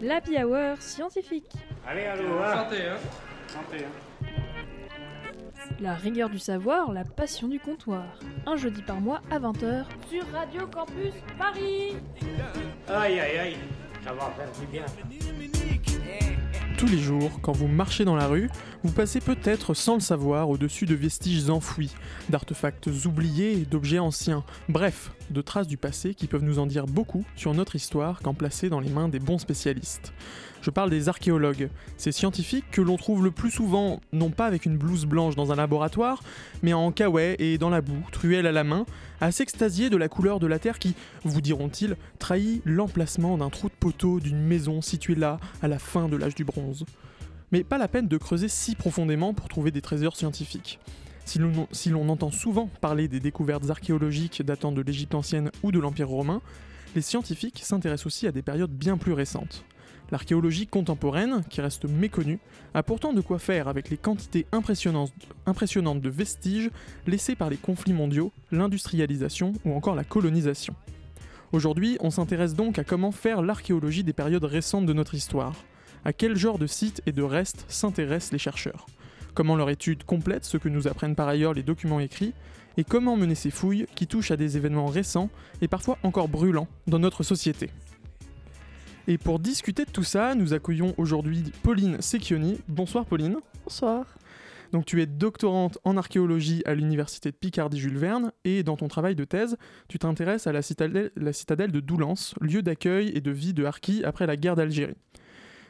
L'Happy Hour scientifique. Allez, allô, hein. Santé, hein Santé, hein. La rigueur du savoir, la passion du comptoir. Un jeudi par mois à 20h. Sur Radio Campus Paris Aïe, aïe, aïe. Ça va faire du bien. Tous les jours, quand vous marchez dans la rue, vous passez peut-être sans le savoir au-dessus de vestiges enfouis, d'artefacts oubliés et d'objets anciens, bref, de traces du passé qui peuvent nous en dire beaucoup sur notre histoire quand placées dans les mains des bons spécialistes. Je parle des archéologues, ces scientifiques que l'on trouve le plus souvent, non pas avec une blouse blanche dans un laboratoire, mais en caouet et dans la boue, truelle à la main, à s'extasier de la couleur de la terre qui, vous diront-ils, trahit l'emplacement d'un trou de poteau d'une maison située là, à la fin de l'âge du bronze. Mais pas la peine de creuser si profondément pour trouver des trésors scientifiques. Si l'on entend souvent parler des découvertes archéologiques datant de l'Égypte ancienne ou de l'Empire romain, les scientifiques s'intéressent aussi à des périodes bien plus récentes. L'archéologie contemporaine, qui reste méconnue, a pourtant de quoi faire avec les quantités impressionnantes de vestiges laissés par les conflits mondiaux, l'industrialisation ou encore la colonisation. Aujourd'hui, on s'intéresse donc à comment faire l'archéologie des périodes récentes de notre histoire. À quel genre de sites et de restes s'intéressent les chercheurs? Comment leur étude complète ce que nous apprennent par ailleurs les documents écrits Et comment mener ces fouilles qui touchent à des événements récents et parfois encore brûlants dans notre société et pour discuter de tout ça, nous accueillons aujourd'hui Pauline Secchioni. Bonsoir Pauline. Bonsoir. Donc tu es doctorante en archéologie à l'université de Picardie Jules Verne et dans ton travail de thèse, tu t'intéresses à la citadelle, la citadelle de Doullens, lieu d'accueil et de vie de harkis après la guerre d'Algérie.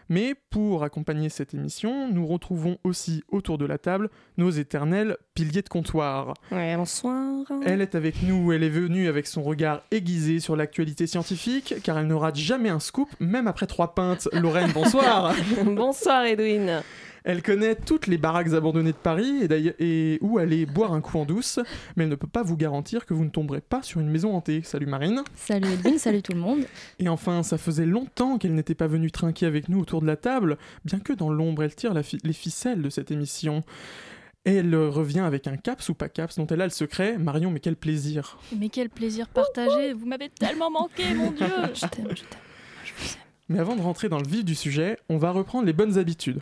Mais pour accompagner cette émission, nous retrouvons aussi autour de la table nos éternels piliers de comptoir. Ouais, bonsoir. Elle est avec nous, elle est venue avec son regard aiguisé sur l'actualité scientifique, car elle ne rate jamais un scoop, même après trois pintes. Lorraine, bonsoir bonsoir Edwin. Elle connaît toutes les baraques abandonnées de Paris et, d'ailleurs- et où aller boire un coup en douce, mais elle ne peut pas vous garantir que vous ne tomberez pas sur une maison hantée. Salut Marine. Salut Edwin, salut tout le monde. Et enfin, ça faisait longtemps qu'elle n'était pas venue trinquer avec nous autour de la table, bien que dans l'ombre elle tire la fi- les ficelles de cette émission. Et elle revient avec un caps ou pas caps dont elle a le secret. Marion, mais quel plaisir. Mais quel plaisir partagé, vous m'avez tellement manqué, mon Dieu. Je t'aime, je t'aime. Je vous aime. Mais avant de rentrer dans le vif du sujet, on va reprendre les bonnes habitudes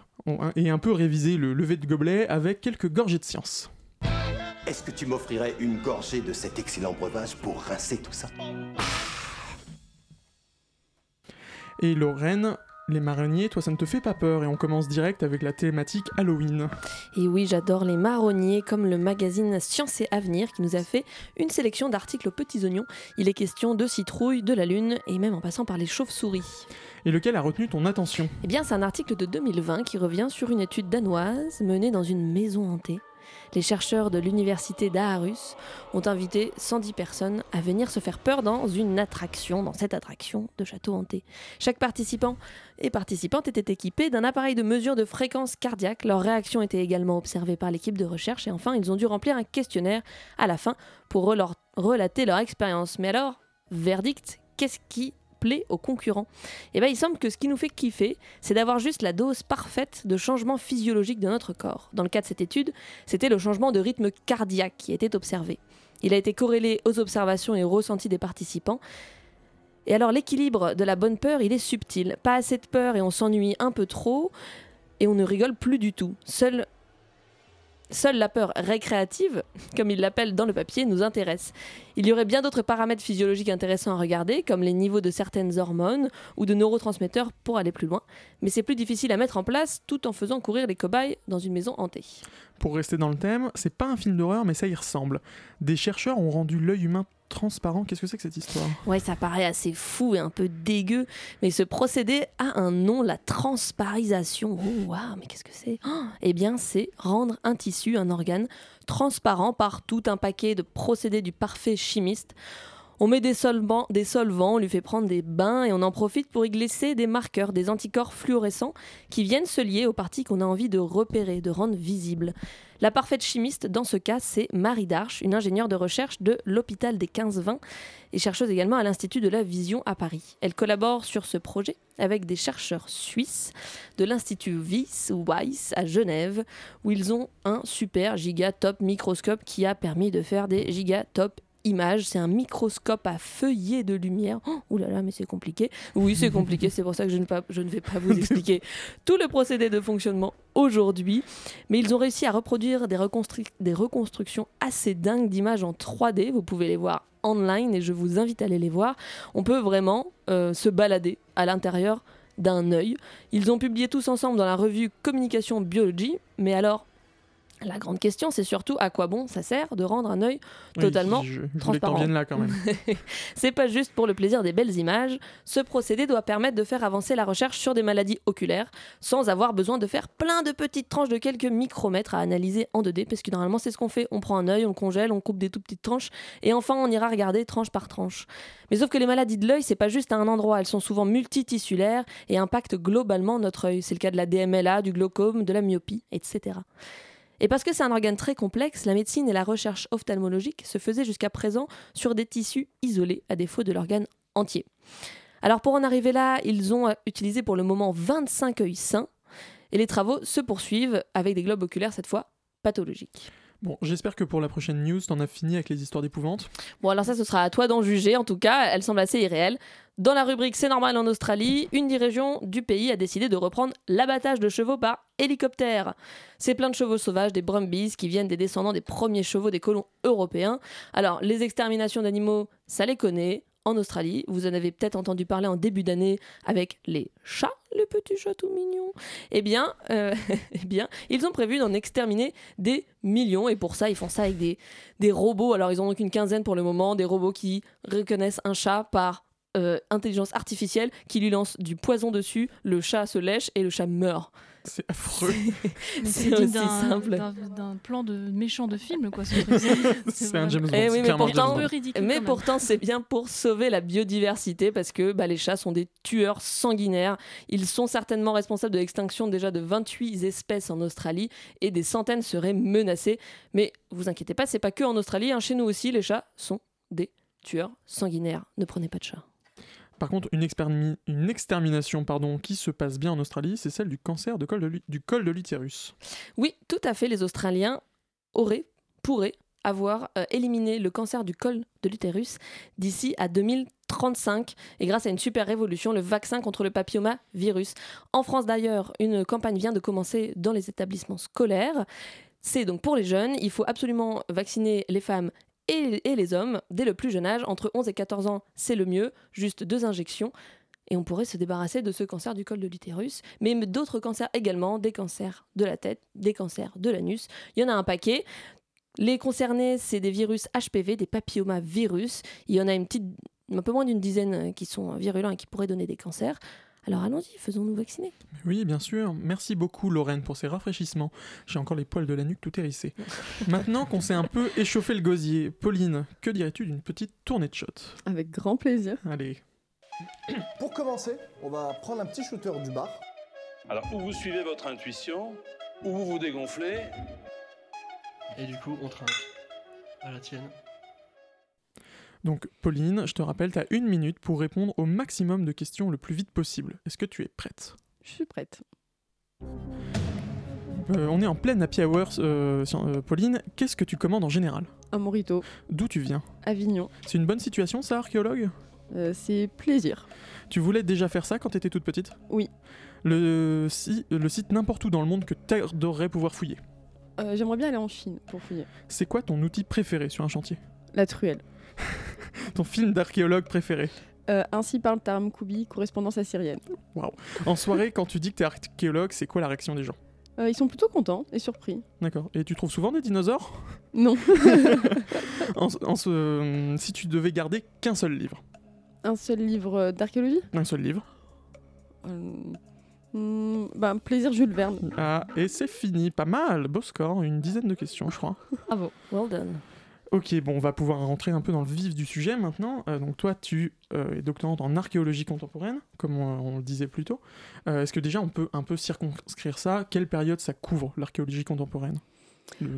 et un peu réviser le lever de gobelet avec quelques gorgées de science. Est-ce que tu m'offrirais une gorgée de cet excellent breuvage pour rincer tout ça? Et Lorraine, les marronniers, toi ça ne te fait pas peur et on commence direct avec la thématique Halloween. Et oui, j'adore les marronniers, comme le magazine Science et Avenir qui nous a fait une sélection d'articles aux petits oignons. Il est question de citrouilles, de la lune et même en passant par les chauves-souris. Et lequel a retenu ton attention Eh bien, c'est un article de 2020 qui revient sur une étude danoise menée dans une maison hantée. Les chercheurs de l'université d'Aarhus ont invité 110 personnes à venir se faire peur dans une attraction, dans cette attraction de château hanté. Chaque participant et participante était équipé d'un appareil de mesure de fréquence cardiaque. Leur réaction était également observée par l'équipe de recherche et enfin, ils ont dû remplir un questionnaire à la fin pour relater leur expérience. Mais alors, verdict, qu'est-ce qui aux concurrents Eh bien, il semble que ce qui nous fait kiffer, c'est d'avoir juste la dose parfaite de changement physiologique de notre corps. Dans le cas de cette étude, c'était le changement de rythme cardiaque qui était observé. Il a été corrélé aux observations et ressentis des participants. Et alors l'équilibre de la bonne peur, il est subtil. Pas assez de peur et on s'ennuie un peu trop, et on ne rigole plus du tout. Seule, seule la peur récréative, comme il l'appelle dans le papier, nous intéresse. Il y aurait bien d'autres paramètres physiologiques intéressants à regarder, comme les niveaux de certaines hormones ou de neurotransmetteurs pour aller plus loin, mais c'est plus difficile à mettre en place tout en faisant courir les cobayes dans une maison hantée. Pour rester dans le thème, c'est pas un film d'horreur mais ça y ressemble. Des chercheurs ont rendu l'œil humain transparent. Qu'est-ce que c'est que cette histoire? Ouais, ça paraît assez fou et un peu dégueu, mais ce procédé a un nom, la transparisation. Oh, waouh, mais qu'est-ce que c'est? Oh, Eh bien, c'est rendre un tissu, un organe, transparent par tout un paquet de procédés du parfait chimiste. On met des solvants, on lui fait prendre des bains et on en profite pour y glisser des marqueurs, des anticorps fluorescents qui viennent se lier aux parties qu'on a envie de repérer, de rendre visibles. La parfaite chimiste, dans ce cas, c'est Marie Darche, une ingénieure de recherche de l'hôpital des 15-20 et chercheuse également à l'Institut de la Vision à Paris. Elle collabore sur ce projet avec des chercheurs suisses de l'Institut Wyss ou Weiss à Genève, où ils ont un super gigatop microscope qui a permis de faire des gigatop image. C'est un microscope à feuillets de lumière. Oh, ouh là là, mais c'est compliqué. Oui, c'est compliqué. c'est pour ça que je ne, pas- je ne vais pas vous expliquer tout le procédé de fonctionnement aujourd'hui. Mais ils ont réussi à reproduire des, reconstru- des reconstructions assez dingues d'images en 3D. Vous pouvez les voir online et je vous invite à aller les voir. On peut vraiment euh, se balader à l'intérieur d'un œil. Ils ont publié tous ensemble dans la revue Communication Biology. Mais alors, la grande question, c'est surtout à quoi bon ça sert de rendre un œil Oui, Totalement je, je transparent. viennes là quand même. c'est pas juste pour le plaisir des belles images. Ce procédé doit permettre de faire avancer la recherche sur des maladies oculaires sans avoir besoin de faire plein de petites tranches de quelques micromètres à analyser en 2D parce que normalement c'est ce qu'on fait. On prend un œil, on le congèle, on coupe des tout petites tranches et enfin on ira regarder tranche par tranche. Mais sauf que les maladies de l'œil, c'est pas juste à un endroit, elles sont souvent multitissulaires et impactent globalement notre œil. C'est le cas de la DMLA, du glaucome, de la myopie, etc. Et parce que c'est un organe très complexe, la médecine et la recherche ophtalmologique se faisaient jusqu'à présent sur des tissus isolés, à défaut de l'organe entier. Alors pour en arriver là, ils ont euh, utilisé pour le moment 25 œils sains, et les travaux se poursuivent avec des globes oculaires cette fois pathologiques. Bon, j'espère que pour la prochaine news, t'en as fini avec les histoires d'épouvante. Bon alors ça ce sera à toi d'en juger, en tout cas elle semble assez irréelle. Dans la rubrique C'est normal en Australie, une des régions du pays a décidé de reprendre l'abattage de chevaux par hélicoptère. C'est plein de chevaux sauvages, des brumbies, qui viennent des descendants des premiers chevaux des colons européens. Alors les exterminations d'animaux, ça les connaît. En Australie, vous en avez peut-être entendu parler en début d'année avec les chats, les petits chats tout mignons. Eh bien, euh, eh ils ont prévu d'en exterminer des millions et pour ça, ils font ça avec des, des robots. Alors, ils ont qu'une quinzaine pour le moment, des robots qui reconnaissent un chat par euh, intelligence artificielle, qui lui lance du poison dessus, le chat se lèche et le chat meurt. C'est affreux. C'est aussi simple. d'un- plan de méchant de film, quoi. Ce truc. C'est un James Bond. Eh oui, c'est mais pourtant- James un peu Bond. ridicule. Mais pourtant, c'est bien pour sauver la biodiversité parce que bah, les chats sont des tueurs sanguinaires. Ils sont certainement responsables de l'extinction déjà de 28 espèces en Australie et des centaines seraient menacées. Mais vous inquiétez pas, c'est pas que en Australie. hein. Chez nous aussi, les chats sont des tueurs sanguinaires. Ne prenez pas de chat. Par contre, une, extermination pardon, qui se passe bien en Australie, c'est celle du cancer du col de l'utérus. Oui, tout à fait. Les Australiens auraient, pourraient avoir euh, éliminé le cancer du col de l'utérus d'ici à 2035 et grâce à une super révolution, le vaccin contre le papillomavirus. En France d'ailleurs, une campagne vient de commencer dans les établissements scolaires. C'est donc pour les jeunes, il faut absolument vacciner les femmes et, les hommes dès le plus jeune âge. Entre 11 et 14 ans, c'est le mieux, juste deux injections. Et on pourrait se débarrasser de ce cancer du col de l'utérus, mais d'autres cancers également, des cancers de la tête, des cancers de l'anus. Il y en a un paquet. Les concernés, c'est des virus HPV, des papillomavirus. Il y en a une petite, un peu moins d'une dizaine qui sont virulents et qui pourraient donner des cancers. Alors allons-y, faisons-nous vacciner. Oui, bien sûr. Merci beaucoup, Lorraine, pour ces rafraîchissements. J'ai encore les poils de la nuque tout hérissés. Maintenant qu'on s'est un peu échauffé le gosier, Pauline, que dirais-tu d'une petite tournée de shot Avec grand plaisir. Allez. Pour commencer, on va prendre un petit shooter du bar. Alors, ou vous suivez votre intuition, ou vous vous dégonflez? Et du coup, on trinque. À la tienne. Donc, Pauline, je te rappelle, tu as une minute pour répondre au maximum de questions le plus vite possible. Est-ce que tu es prête? Je suis prête. Euh, On est en pleine happy hour, euh, euh, Pauline. Qu'est-ce que tu commandes en général? Un morito, D'où tu viens? Avignon. C'est une bonne situation, ça, archéologue? Euh, c'est plaisir. Tu voulais déjà faire ça quand t'étais toute petite? Oui. Le, si- le site n'importe où dans le monde que t'adorerais pouvoir fouiller. Euh, J'aimerais bien aller en Chine pour fouiller. C'est quoi ton outil préféré sur un chantier? La truelle. Ton film d'archéologue préféré Euh, ainsi parle Taram Koubi, correspondance assyrienne. En soirée, quand tu dis que t'es archéologue, c'est quoi la réaction des gens Euh, ils sont plutôt contents et surpris. D'accord. Et tu trouves souvent des dinosaures Non. En- en ce- Si tu devais garder qu'un seul livre. Un seul livre euh, d'archéologie Un seul livre. Euh, hmm, bah, Plaisir Jules Verne. Ah, et c'est fini. Pas mal. Beau score. Une dizaine de questions, je crois. Bravo, well done. Ok, bon, on va pouvoir rentrer un peu dans le vif du sujet maintenant. Euh, donc toi, tu euh, es doctorante en archéologie contemporaine, comme on, le disait plus tôt. Euh, Est-ce que déjà on peut un peu circonscrire ça? Quelle période ça couvre, l'archéologie contemporaine?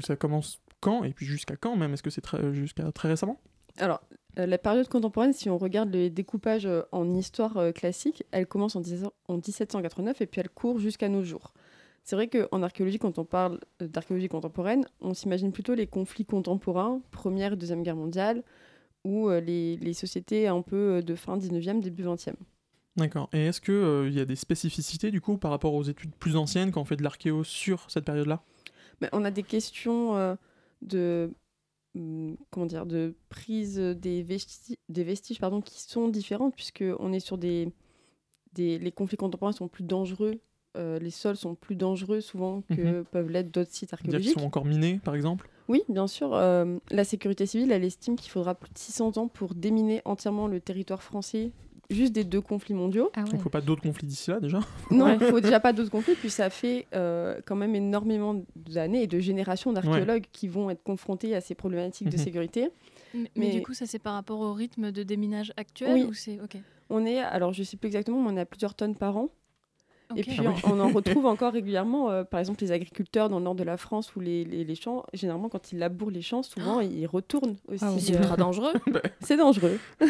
Ça commence quand? Et puis jusqu'à quand même? Est-ce que c'est jusqu'à très récemment? Alors, la période contemporaine, si on regarde les découpages en histoire classique, elle commence en, 17 en 1789 et puis elle court jusqu'à nos jours. C'est vrai qu'en archéologie, quand on parle euh, d'archéologie contemporaine, on s'imagine plutôt les conflits contemporains, Première et Deuxième Guerre mondiale, ou euh, les, les sociétés un peu euh, de fin 19e, début 20e. D'accord. Et est-ce qu'il y a des spécificités du coup par rapport aux études plus anciennes quand on fait de l'archéo sur cette période-là? Mais on a des questions euh, de hum, comment dire de prise des vestiges, des vestiges pardon, qui sont différentes puisque on est sur des, des les conflits contemporains sont plus dangereux, euh, les sols sont plus dangereux souvent que Mhm. peuvent l'être d'autres sites Dire qu'ils archéologiques. sont encore minés par exemple Oui, bien sûr. euh, la sécurité civile, elle estime qu'il faudra plus de 600 ans pour déminer entièrement le territoire français, juste des deux conflits mondiaux. Ah Donc il faut pas d'autres conflits d'ici là déjà Non, il faut déjà pas d'autres conflits, puis ça fait euh, quand même énormément d'années et de générations d'archéologues qui vont être confrontés à ces problématiques de Mhm. sécurité. Mais, mais Mais- du coup, ça c'est par rapport au rythme de déminage actuel Oui. ou c'est ok On est, alors je sais plus exactement, mais on est à plusieurs tonnes par an. Et puis Ah on, on en retrouve encore régulièrement, euh, par exemple les agriculteurs dans le nord de la France ou les, les- les champs, généralement quand ils labourent les champs, souvent ils retournent aussi. Ah oui, c'est euh, ultra dangereux. c'est dangereux.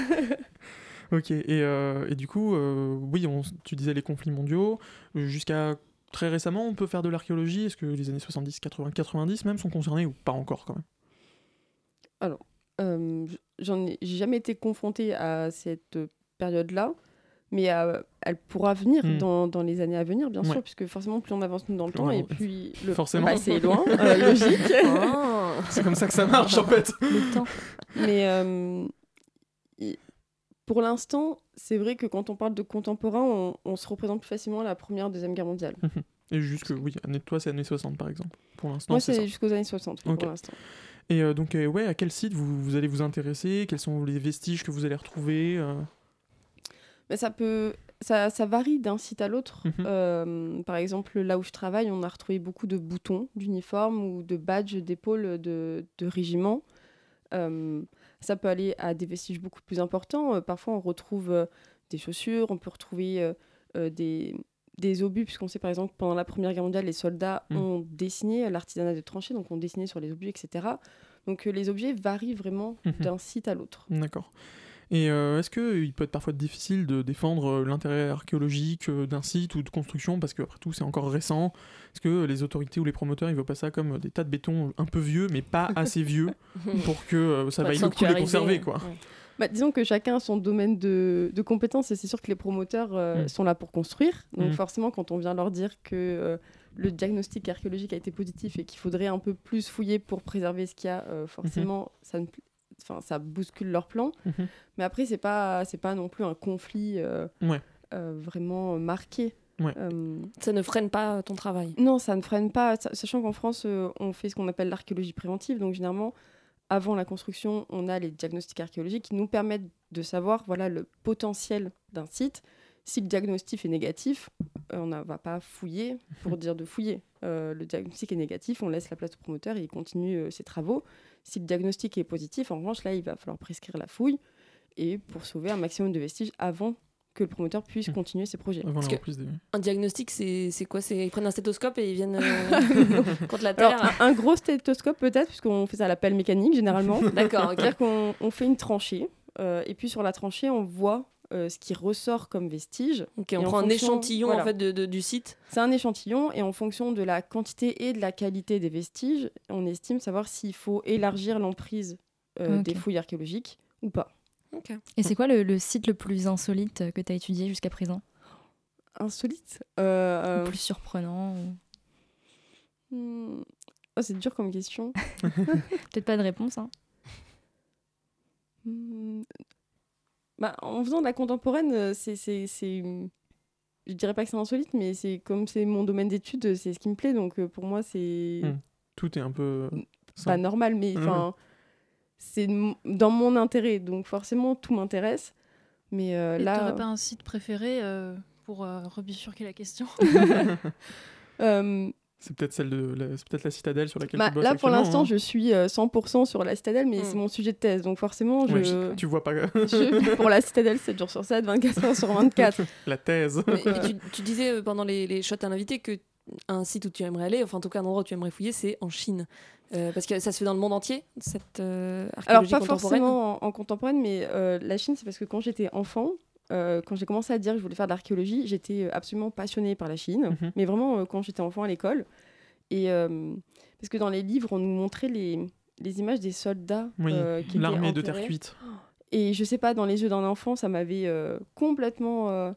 Ok, et, euh, et du coup, euh, oui, on- tu disais les conflits mondiaux. Jusqu'à très récemment, on peut faire de l'archéologie. Est-ce que les années 70, 80, 90 même sont concernés ou pas encore quand même? Euh, j- j'en ai j'ai jamais été confrontée à cette période-là, mais euh, elle pourra venir Hmm. dans, dans les années à venir, bien Ouais. sûr, puisque forcément, plus on avance nous dans le Plus temps, on et puis le Forcément. bah, c'est loin, euh, logique. Ah. C'est comme ça que ça marche en fait. Le temps. Mais euh, pour l'instant, c'est vrai que quand on parle de contemporain, on, on se représente plus facilement à la première, deuxième guerre mondiale. Et juste que, oui, toi c'est années 60 par exemple. Pour l'instant, Moi, c'est jusqu'aux années 60 oui, Ok. pour l'instant. Et euh, donc, ouais, à quel site vous, vous allez vous intéresser? Quels sont les vestiges que vous allez retrouver Mais ça peut, ça, ça varie d'un site à l'autre. Mhm. Euh, par exemple, là où je travaille, on a retrouvé beaucoup de boutons d'uniformes ou de badges d'épaule de, de régiments. Euh, ça peut aller à des vestiges beaucoup plus importants. Euh, parfois, on retrouve des chaussures, on peut retrouver des, des obus, puisqu'on sait par exemple que pendant la Première Guerre mondiale, les soldats Mhm. ont dessiné l'artisanat de tranchées, donc ont dessiné sur les obus, etc. Donc euh, les objets varient vraiment Mhm. d'un site à l'autre. D'accord. Et euh, est-ce qu'il peut être parfois difficile de défendre euh, l'intérêt archéologique euh, d'un site ou de construction? Parce qu'après tout c'est encore récent Est-ce que les autorités ou les promoteurs ils voient pas ça comme des tas de béton un peu vieux mais pas assez vieux pour que euh, ça Faut vaille être le coup de les conserver quoi? ouais. Bah, disons que chacun a son domaine de, de compétences et c'est sûr que les promoteurs euh, Mm. sont là pour construire. Donc Mm. forcément, quand on vient leur dire que euh, le diagnostic archéologique a été positif et qu'il faudrait un peu plus fouiller pour préserver ce qu'il y a, euh, forcément, ça, ne, enfin, ça bouscule leur plan. Mhm. Mais après, c'est pas, c'est pas non plus un conflit euh, Ouais. euh, vraiment marqué. Ouais. Euh, Ça ne freine pas ton travail. non, ça ne freine pas, sa- sachant qu'en France, euh, on fait ce qu'on appelle l'archéologie préventive. Donc, généralement, avant la construction, on a les diagnostics archéologiques qui nous permettent de savoir voilà, le potentiel d'un site. Si le diagnostic est négatif, on ne va pas fouiller pour dire de fouiller. Euh, le diagnostic est négatif, on laisse la place au promoteur et il continue euh, ses travaux. Si le diagnostic est positif, en revanche, là, il va falloir prescrire la fouille et pour sauver un maximum de vestiges avant que le promoteur puisse Mhm. continuer ses projets. Parce que- des... Un diagnostic, c'est c'est quoi Ils prennent un stéthoscope et ils viennent euh, contre la Alors, terre un, un gros stéthoscope peut-être, puisqu'on fait ça à la pelle mécanique généralement. D'accord, ok. C'est-à-dire qu'on on fait une tranchée, euh, et puis sur la tranchée, on voit euh, ce qui ressort comme vestige. Ok, Et on en prend un échantillon voilà. en fait de, de- du site. C'est un échantillon, et en fonction de la quantité et de la qualité des vestiges, on estime savoir s'il faut élargir l'emprise euh, Ok. des fouilles archéologiques ou pas. Ok. Et c'est quoi le, le site le plus insolite que tu as étudié jusqu'à présent? Insolite? Euh, Le euh, plus surprenant ou- hmm, oh, C'est dur comme question. Peut-être pas de réponse. Hein. Hmm, Bah, en faisant de la contemporaine, euh, c'est, c'est, c'est- Je dirais pas que c'est insolite, mais c'est comme c'est mon domaine d'études, c'est ce qui me plaît. Donc euh, pour moi, c'est Hmm. Tout est un peu... euh, pas normal, mais Mhm. enfin, c'est m- dans mon intérêt. Donc forcément, tout m'intéresse. Mais euh, là, t'aurais pas un site préféré euh, pour euh, rebifurquer la question? Euh, C'est peut-être celle de la... c'est peut-être la citadelle sur laquelle bah, tu bosses là pour l'instant, hein. je suis euh, 100% sur la citadelle, mais Mm. c'est mon sujet de thèse. Donc forcément, je, Ouais, tu vois pas je- pour la citadelle, 7 jours sur 7, 24 heures sur 24. la thèse. Mais- mais tu, tu disais euh, pendant les, les shots à l'invité que un site où tu aimerais aller, enfin en tout cas un endroit où tu aimerais fouiller, c'est en Chine. Euh, parce que ça se fait dans le monde entier, cette euh, Alors pas contemporaine. forcément en, en contemporaine, mais euh, la Chine, c'est parce que quand j'étais enfant, euh, quand j'ai commencé à dire que je voulais faire de l'archéologie, j'étais euh, absolument passionnée par la Chine, Mhm. mais vraiment euh, quand j'étais enfant à l'école. Et euh, parce que dans les livres, on nous montrait les, les images des soldats Oui, qui l'armée de terre cuite. Et je sais pas, dans les yeux d'un enfant, ça m'avait complètement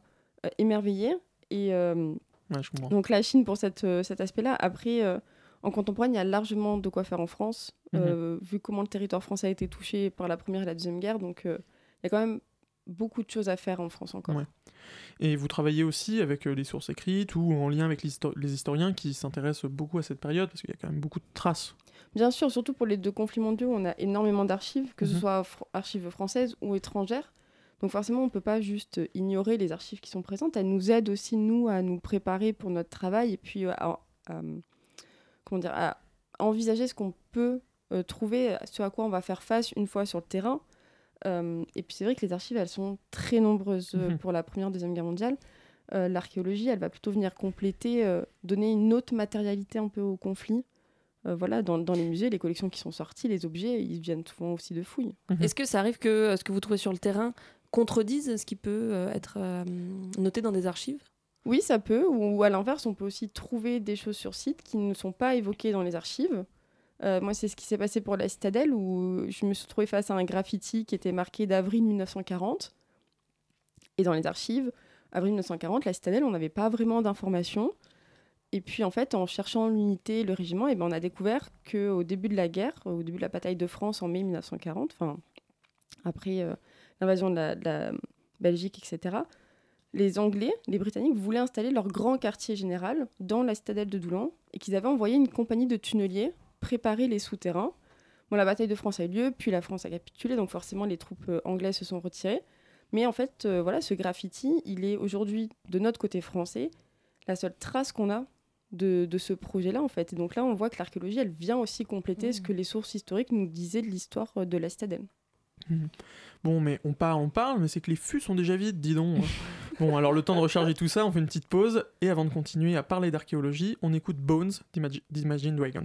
émerveillée. Et Ouais, je comprends. donc la Chine pour cette, cet aspect-là. Après, en contemporain, il y a largement de quoi faire en France, Mhm. vu comment le territoire français a été touché par la Première et la Deuxième Guerre. Donc il y a quand même beaucoup de choses à faire en France encore. Ouais. Et vous travaillez aussi avec euh, les sources écrites ou en lien avec les, histo- les historiens qui s'intéressent beaucoup à cette période, parce qu'il y a quand même beaucoup de traces. Bien sûr, surtout pour les deux conflits mondiaux, on a énormément d'archives, que ce Mhm. soit fr- archives françaises ou étrangères. Donc forcément, on ne peut pas juste ignorer les archives qui sont présentes. Elles nous aident aussi, nous, à nous préparer pour notre travail et puis euh, à, à, comment dire, à envisager ce qu'on peut euh, trouver, ce à quoi on va faire face une fois sur le terrain. Euh, et puis c'est vrai que les archives, elles sont très nombreuses euh, Mhm. pour la Première, Deuxième Guerre mondiale. Euh, L'archéologie, elle va plutôt venir compléter, euh, donner une autre matérialité un peu au conflit. Euh, voilà, dans, dans les musées, les collections qui sont sorties, les objets, ils viennent souvent aussi de fouilles. Est-ce que ça arrive que ce que vous trouvez sur le terrain contredise ce qui peut euh, être euh, noté dans des archives? Oui, ça peut. Ou, ou à l'inverse, on peut aussi trouver des choses sur site qui ne sont pas évoquées dans les archives. Euh, moi, c'est ce qui s'est passé pour la citadelle où je me suis trouvée face à un graffiti qui était marqué d'avril 1940. Et dans les archives, avril 1940, la citadelle, on n'avait pas vraiment d'informations. Et puis, en fait, en cherchant l'unité, le régiment, eh ben, on a découvert qu'au début de la guerre, au début de la bataille de France en mai 1940, enfin, après euh, l'invasion de la, de la Belgique, etc., les Anglais, les Britanniques voulaient installer leur grand quartier général dans la citadelle de Doulan et qu'ils avaient envoyé une compagnie de tunneliers préparer les souterrains. Bon, la bataille de France a eu lieu, puis la France a capitulé, donc forcément les troupes euh, anglaises se sont retirées. Mais en fait, euh, voilà, ce graffiti, il est aujourd'hui de notre côté français la seule trace qu'on a de, de ce projet-là en fait. Et donc là, on voit que l'archéologie, elle vient aussi compléter ce que les sources historiques nous disaient de l'histoire euh, de la citadelle. Mhm. Bon, mais on parle, on parle, mais c'est que les fûts sont déjà vides, dis donc. bon, alors le temps de recharger tout ça, on fait une petite pause, et avant de continuer à parler d'archéologie, on écoute Bones d'Imagi- d'Imagine Dragons.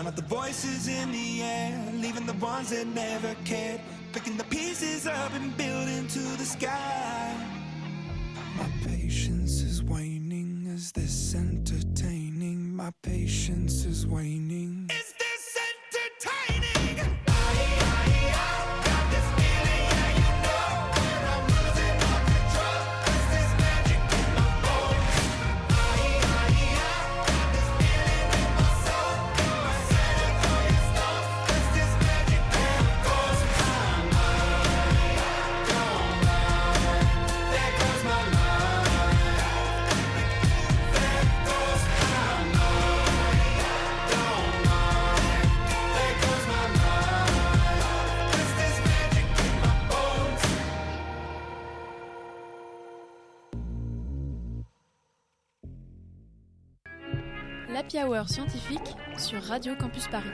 Drown out the voices in the air, leaving the ones that never cared, picking the pieces up and building to the sky. My patience Scientifique sur Radio Campus Paris.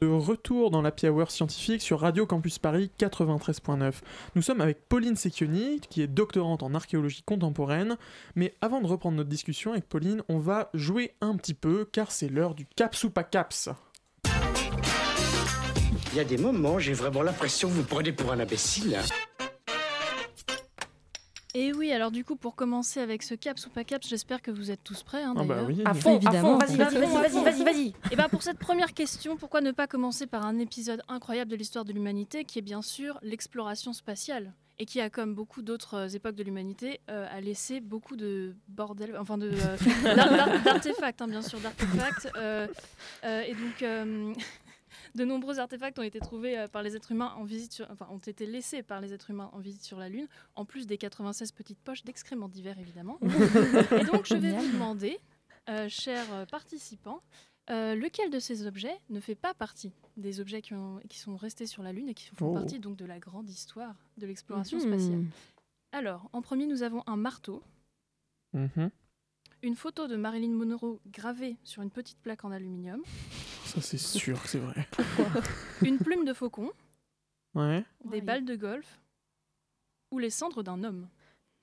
De retour dans la Hour scientifique sur Radio Campus Paris 93.9. Nous sommes avec Pauline Secchioni, qui est doctorante en archéologie contemporaine. Mais avant de reprendre notre discussion avec Pauline, on va jouer un petit peu, car c'est l'heure du caps ou pas caps. Il y a des moments, j'ai vraiment l'impression que vous prenez pour un imbécile. Et oui, alors du coup, pour commencer avec ce caps ou pas caps, j'espère que vous êtes tous prêts. hein, Ah bah oui. À fond, à Évidemment. fond, vas-y, vas-y, vas-y, vas-y, vas-y. Et bien pour cette première question, pourquoi ne pas commencer par un épisode incroyable de l'histoire de l'humanité qui est bien sûr l'exploration spatiale et qui a, comme beaucoup d'autres euh, époques de l'humanité, euh, a laissé beaucoup de bordel, enfin de euh, d'ar- d'ar- d'artefacts, hein, bien sûr, d'artefacts. euh, euh, et donc, euh, de nombreux artefacts ont été trouvés euh, par les êtres humains en visite, sur- enfin ont été laissés par les êtres humains en visite sur la Lune, en plus des 96 petites poches d'excréments divers, évidemment. et donc, je vais vous demander, euh, chers euh, participants, euh, lequel de ces objets ne fait pas partie des objets qui, ont- qui sont restés sur la Lune et qui font Oh. partie donc de la grande histoire de l'exploration Mhm. spatiale Alors, en premier, nous avons un marteau, Mhm. Une photo de Marilyn Monroe gravée sur une petite plaque en aluminium, Ça, c'est sûr que c'est vrai. une plume de faucon, Ouais. des balles de golf ou les cendres d'un homme.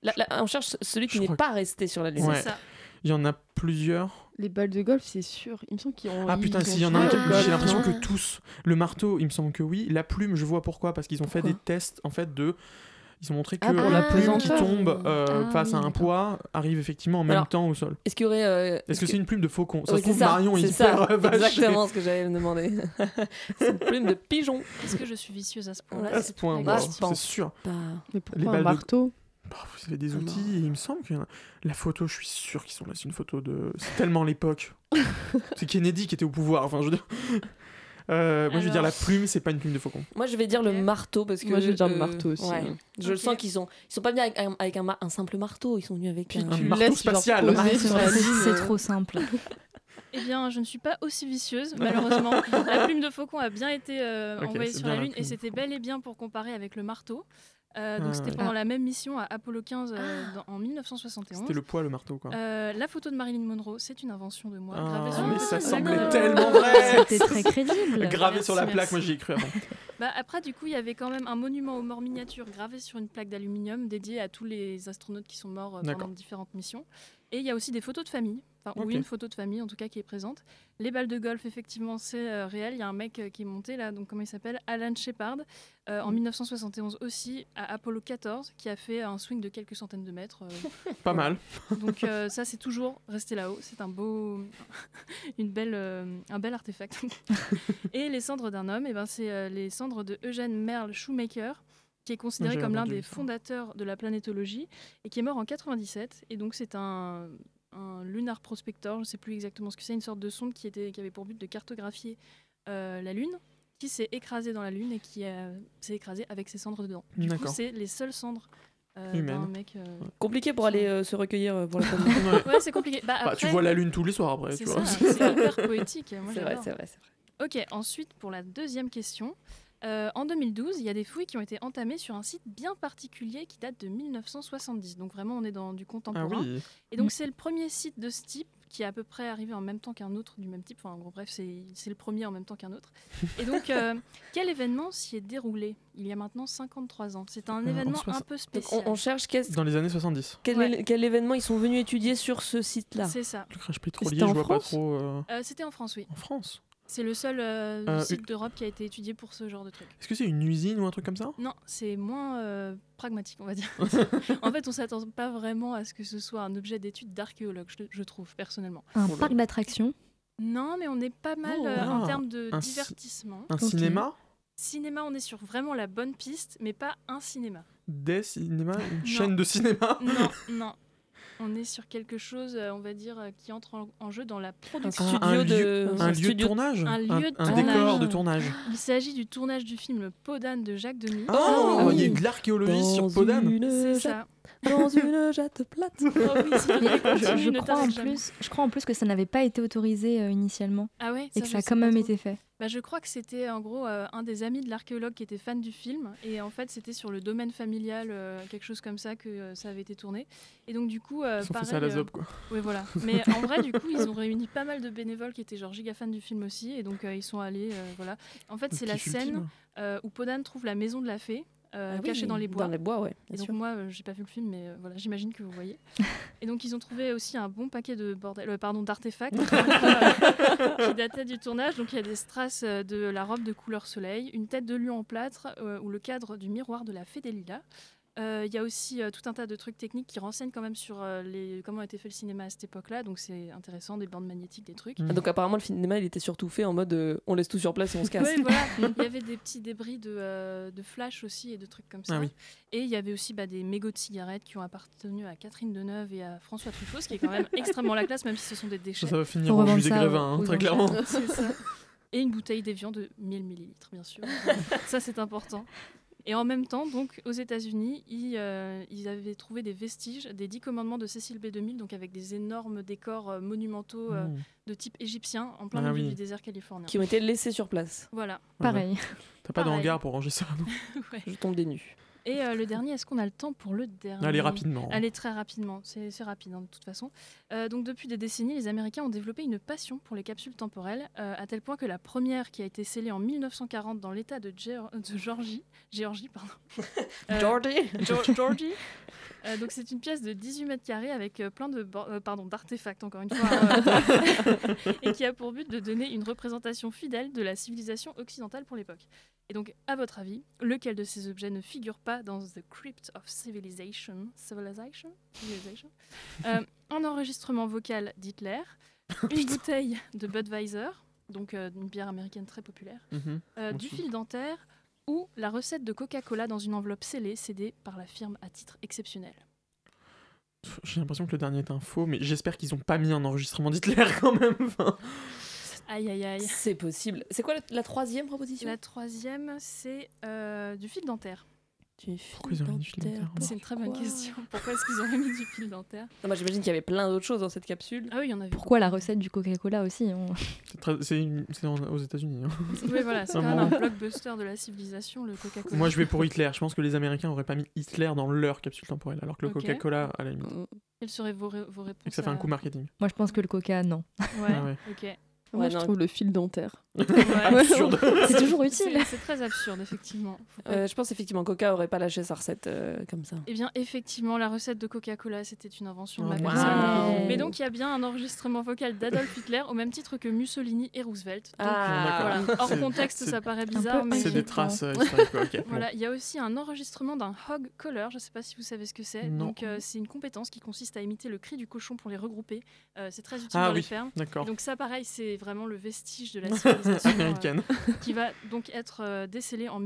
Là, là, on cherche celui qui n'est pas resté sur la Lune. Ouais. C'est ça. Il y en a plusieurs. Les balles de golf, c'est sûr. Il me semble qu'ils ont. Ah putain, s'il y en a un, j'ai l'impression que tous. Le marteau, il me semble que oui. La plume, je vois pourquoi. Parce qu'ils ont fait des tests en fait de. Ils ont montré que Ah, pour la la plume qui tombe euh, Ah, face à un poids arrive effectivement en même Alors, temps au sol. Est-ce qu'il y aurait. euh, Est-ce que c'est une plume de faucon? Ça Oui, se trouve, c'est ça, Marion, c'est il ça, exactement ce que j'allais me demander. c'est une plume de pigeon. Est-ce que je suis vicieuse à ce point-là À ce point, Ah, je c'est sûr. Pas- Mais Les pourquoi un de- marteau? Bah, vous avez des Ah outils, et il me semble que la photo, je suis sûr qu'ils sont là. C'est une photo de. C'est tellement l'époque. c'est Kennedy qui était au pouvoir. Enfin, je veux dire. Euh, moi, je veux dire, la plume, c'est pas une plume de faucon. Moi, je vais dire le marteau parce que. Moi, je vais dire le marteau aussi, ouais. hein. Je le sens qu'ils sont, ils sont pas venus avec, un, avec un, ma- un simple marteau, ils sont venus avec Puis un. Un marteau spatial. c'est- trop simple. Eh bien, je ne suis pas aussi vicieuse, malheureusement. la plume de faucon a bien été euh, envoyée sur la Lune et c'était bel et bien pour comparer avec le marteau. Euh, donc Ah, c'était ouais. pendant la même mission à Apollo 15 euh, dans- en 1971. C'était le poids, le marteau, quoi. Euh, la photo de Marilyn Monroe, c'est une invention de moi. Ah, gravée sur mais ça semblait en- tellement vrai. C'était très crédible. Gravé Merci, sur la plaque, merci. moi j'y ai cru avant. Bah, après, du coup, il y avait quand même un monument aux morts miniatures gravé sur une plaque d'aluminium dédié à tous les astronautes qui sont morts euh, pendant différentes missions. Et il y a aussi des photos de famille, enfin, ou Ok. une photo de famille en tout cas qui est présente. Les balles de golf, effectivement, c'est euh, réel. Il y a un mec euh, qui est monté là, donc comment il s'appelle? Alan Shepard, euh, Mm. en 1971 aussi, à Apollo 14, qui a fait un swing de quelques centaines de mètres. Pas mal. donc ça, c'est toujours resté là-haut. C'est un beau, une belle, un bel artefact. et les cendres d'un homme, et ben c'est les cendres de Eugène Merle Shoemaker, qui est considéré comme l'un des fondateurs de la planétologie et qui est mort en 97. Et donc c'est un, un lunar prospector, je ne sais plus exactement ce que c'est, une sorte de sonde qui était, qui avait pour but de cartographier euh, la Lune qui s'est écrasé dans la Lune et qui euh, s'est écrasé avec ses cendres dedans. Du coup, c'est les seules cendres euh, d'un mec. euh, Compliqué pour aller euh, se recueillir euh, pour la première. Ouais. Ouais, c'est compliqué. Bah, Bah, tu vois la lune tous les soirs après, C'est tu ça, vois. c'est hyper poétique. Moi, C'est vrai, c'est vrai, c'est vrai. Ok, ensuite, pour la deuxième question. Euh, en 2012, il y a des fouilles qui ont été entamées sur un site bien particulier qui date de 1970. Donc vraiment, on est dans du Ah contemporain. oui. Et donc, c'est le premier site de ce type qui est à peu près arrivé en même temps qu'un autre du même type. Enfin, en gros, bref, c'est le premier en même temps qu'un autre. Et donc, euh, quel événement s'y est déroulé il y a maintenant 53 ans? C'est un Euh, en événement un peu Donc, spécial. on, on cherche qu'est-ce- Dans les années 70. quel, Ouais. quel événement ils sont venus étudier sur ce site-là? C'est ça. Le crash pétrolier, C'était je en vois pas France? trop. euh, Euh, C'était en France, oui. En France? C'est le seul euh, Euh, site d'Europe qui a été étudié pour ce genre de truc. Est-ce que c'est une usine ou un truc comme ça Non, c'est moins euh, pragmatique, on va dire. en fait, on s'attend pas vraiment à ce que ce soit un objet d'étude d'archéologue, je, je trouve, personnellement. Un Oh parc d'attractions. Non, mais on est pas mal Oh. euh, en termes de un divertissement. Un cinéma Cinéma, on est sur vraiment la bonne piste, mais pas un cinéma. Des cinémas Une Non. chaîne de cinéma Non, non. On est sur quelque chose, euh, on va dire, euh, qui entre en, en jeu dans la production. studio un, de- lieu, un un lieu de studio- tournage un lieu de un tournage. décor de tournage. Il s'agit du tournage du film d'âne de Jacques Denis. Oh, Ah il y a eu de l'archéologie sur Podane C'est ça. Dans une jatte plate. Oh oui, je, crois en plus, je crois en plus que ça n'avait pas été autorisé euh, initialement Ah ouais, et ça, que ça a quand même été fait. Bah, je crois que c'était en gros euh, un des amis de l'archéologue qui était fan du film. Et en fait, c'était sur le domaine familial, euh, quelque chose comme ça, que euh, ça avait été tourné. Et donc, du coup. euh, Ils ont fait pareil, ça à la zob, quoi. Oui, voilà. Mais en vrai, du coup, ils ont réuni pas mal de bénévoles qui étaient genre giga fans du film aussi. Et donc, euh, ils sont allés. euh, voilà. En fait, c'est la scène euh, où Podan trouve la maison de la fée. Euh, Ah oui, dans les bois. dans les bois, ouais, Et bien donc sûr. moi, euh, j'ai pas vu le film, mais euh, voilà, j'imagine que vous voyez. Et donc ils ont trouvé aussi un bon paquet de bordel, euh, pardon, d'artefacts qui dataient du tournage. Donc il y a des strass euh, de la robe de couleur soleil, une tête de lion en plâtre ou le cadre du miroir de la fée des lilas. Euh, Il y a aussi euh, tout un tas de trucs techniques qui renseignent quand même sur euh, les, comment était fait le cinéma à cette époque-là. Donc c'est intéressant, des bandes magnétiques, des trucs. Ah, donc apparemment le cinéma il était surtout fait en mode euh, on laisse tout sur place et on se casse. Oui, voilà. Il y avait des petits débris de, euh, de flash aussi et de trucs comme ça. Ah oui. Et il y avait aussi bah, des mégots de cigarettes qui ont appartenu à Catherine Deneuve et à François Truffaut, ce qui est quand même extrêmement la classe, même si ce sont des déchets. Ça, ça va finir en revendre musée ça Grévin, hein, très clairement. Ça. Et une bouteille d'évian de 1000 millilitres, bien sûr. ça, c'est important. Et en même temps, donc, aux États-Unis, ils, euh, ils avaient trouvé des vestiges des dix commandements de Cécile B2000, donc avec des énormes décors euh, monumentaux euh, Mm. de type égyptien en plein Ah milieu oui. du désert californien. Qui ont été laissés sur place. Voilà. Pareil. T'as pas de Pareil. hangar pour ranger ça, non Ouais. Je tombe des nues. Et euh, le dernier, est-ce qu'on a le temps pour le dernier? Allez, rapidement. Allez, très rapidement. C'est rapide, hein, de toute façon. Euh, donc, depuis des décennies, les Américains ont développé une passion pour les capsules temporelles, euh, à tel point que la première, qui a été scellée en 1940 dans l'État de, Géor- de Géorgie, Géorgie, pardon. Georgie. Geor- Georgie. Euh, donc c'est une pièce de 18 mètres carrés avec euh, plein de euh, pardon d'artefacts encore une fois hein, et qui a pour but de donner une représentation fidèle de la civilisation occidentale pour l'époque. Et donc à votre avis, lequel de ces objets ne figure pas dans The Crypt of Civilization Civilization, Civilization? Euh, Un enregistrement vocal d'Hitler, une bouteille de Budweiser, donc euh, une bière américaine très populaire, Mhm. euh, du fil dentaire ou la recette de Coca-Cola dans une enveloppe scellée cédée par la firme à titre exceptionnel. J'ai l'impression que le dernier est un faux, mais j'espère qu'ils ont pas mis un enregistrement d'Hitler quand même. Enfin, Aïe aïe aïe. C'est possible. C'est quoi la, la troisième proposition? La troisième, c'est euh, du fil dentaire. Du Pourquoi ils ont mis du fil dentaire C'est une très bonne question. Pourquoi est-ce qu'ils ont mis du fil dentaire? Non, moi j'imagine qu'il y avait plein d'autres choses dans cette capsule. Ah oui, il y en avait. Pourquoi la recette du Coca-Cola aussi on- c'est très- c'est une- c'est en- aux États-Unis. hein. Oui, voilà, c'est quand même un blockbuster de la civilisation, le Coca-Cola. Moi, je vais pour Hitler. Je pense que les Américains auraient pas mis Hitler dans leur capsule temporelle, alors que le Ok. Coca-Cola, à la limite. Quelles seraient vos, ré- vos réponses Et que ça fait un coup marketing. Moi, je pense que le Coca, non. Ouais, Ah ouais. ok. Moi, Ouais, je non. trouve le fil dentaire. C'est toujours utile. C'est- très absurde, effectivement. Euh, je pense effectivement Coca aurait pas lâché sa recette euh, comme ça. Eh bien, effectivement, la recette de Coca-Cola, c'était une invention de ma personne. wow. Mais donc, il y a bien un enregistrement vocal d'Adolf Hitler, au même titre que Mussolini et Roosevelt. Donc, Ah, voilà. Hors contexte, ça paraît bizarre. C'est des traces euh. Voilà, il y a aussi un enregistrement d'un hog collar, je ne sais pas si vous savez ce que c'est. Donc euh, c'est une compétence qui consiste à imiter le cri du cochon pour les regrouper. Euh, c'est très utile Ah dans les oui, fermes. d'accord. Et Donc ça pareil, c'est vraiment le vestige de la civilisation euh, Américaine. qui va donc être euh, décelé en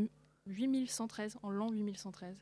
8113, en l'an 8113.